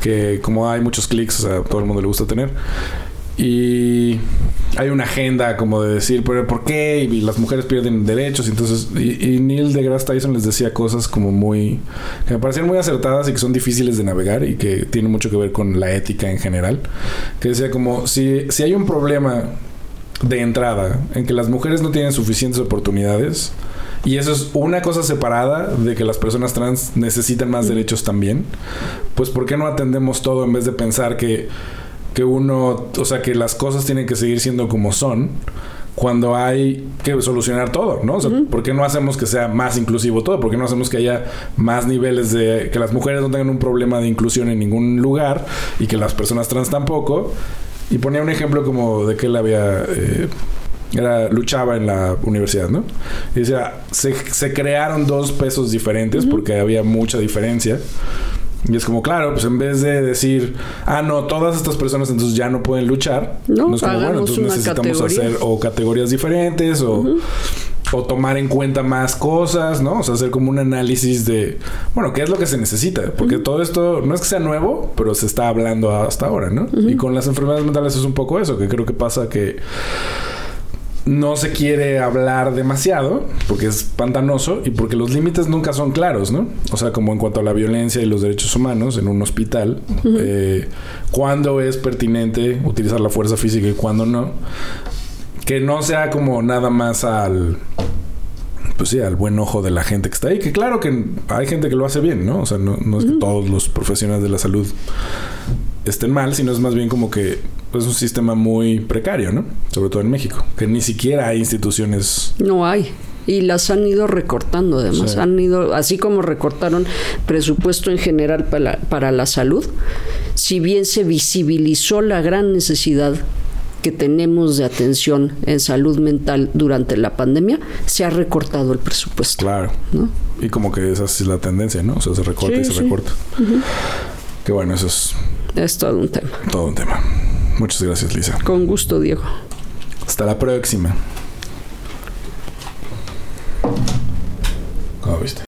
Que como hay muchos clics, a todo el mundo le gusta tener. Y hay una agenda como de decir, pero ¿por qué? Y las mujeres pierden derechos. Entonces, y, Neil deGrasse Tyson les decía cosas como muy, que me parecían muy acertadas y que son difíciles de navegar y que tienen mucho que ver con la ética en general. Que decía como, si, si hay un problema de entrada en que las mujeres no tienen suficientes oportunidades, y eso es una cosa separada de que las personas trans necesitan más derechos también, pues ¿por qué no atendemos todo en vez de pensar que que uno, o sea, que las cosas tienen que seguir siendo como son cuando hay que solucionar todo, ¿no? O sea, ¿por qué no hacemos que sea más inclusivo todo? ¿Por qué no hacemos que haya más niveles de que las mujeres no tengan un problema de inclusión en ningún lugar y que las personas trans tampoco? Y ponía un ejemplo como de que él había eh, era luchaba en la universidad, ¿no? Y decía, se, se crearon dos pesos diferentes porque había mucha diferencia. Y es como, claro, pues en vez de decir, ah, no, todas estas personas entonces ya no pueden luchar, no, es como, bueno, entonces necesitamos hacer o categorías diferentes o, o tomar en cuenta más cosas, ¿no? O sea, hacer como un análisis de, bueno, ¿qué es lo que se necesita? Porque todo esto no es que sea nuevo, pero se está hablando hasta ahora, ¿no? Y con las enfermedades mentales es un poco eso, que creo que pasa que no se quiere hablar demasiado porque es pantanoso y porque los límites nunca son claros, ¿no? O sea, como en cuanto a la violencia y los derechos humanos en un hospital, eh, cuándo es pertinente utilizar la fuerza física y cuándo no. Que no sea como nada más al pues sí, al buen ojo de la gente que está ahí. Que claro que hay gente que lo hace bien, ¿no? O sea, no, no es que todos los profesionales de la salud estén mal, sino es más bien como que es un sistema muy precario, ¿no? Sobre todo en México, que ni siquiera hay instituciones. No hay. Y las han ido recortando, además. Han ido, así como recortaron presupuesto en general para, para la salud, si bien se visibilizó la gran necesidad que tenemos de atención en salud mental durante la pandemia, se ha recortado el presupuesto. Claro. ¿no? Y como que esa es la tendencia, ¿no? O sea, se recorta y se recorta. Que bueno, eso es... Es todo un tema. Todo un tema. Muchas gracias, Lisa. Con gusto, Diego. Hasta la próxima. ¿Cómo viste?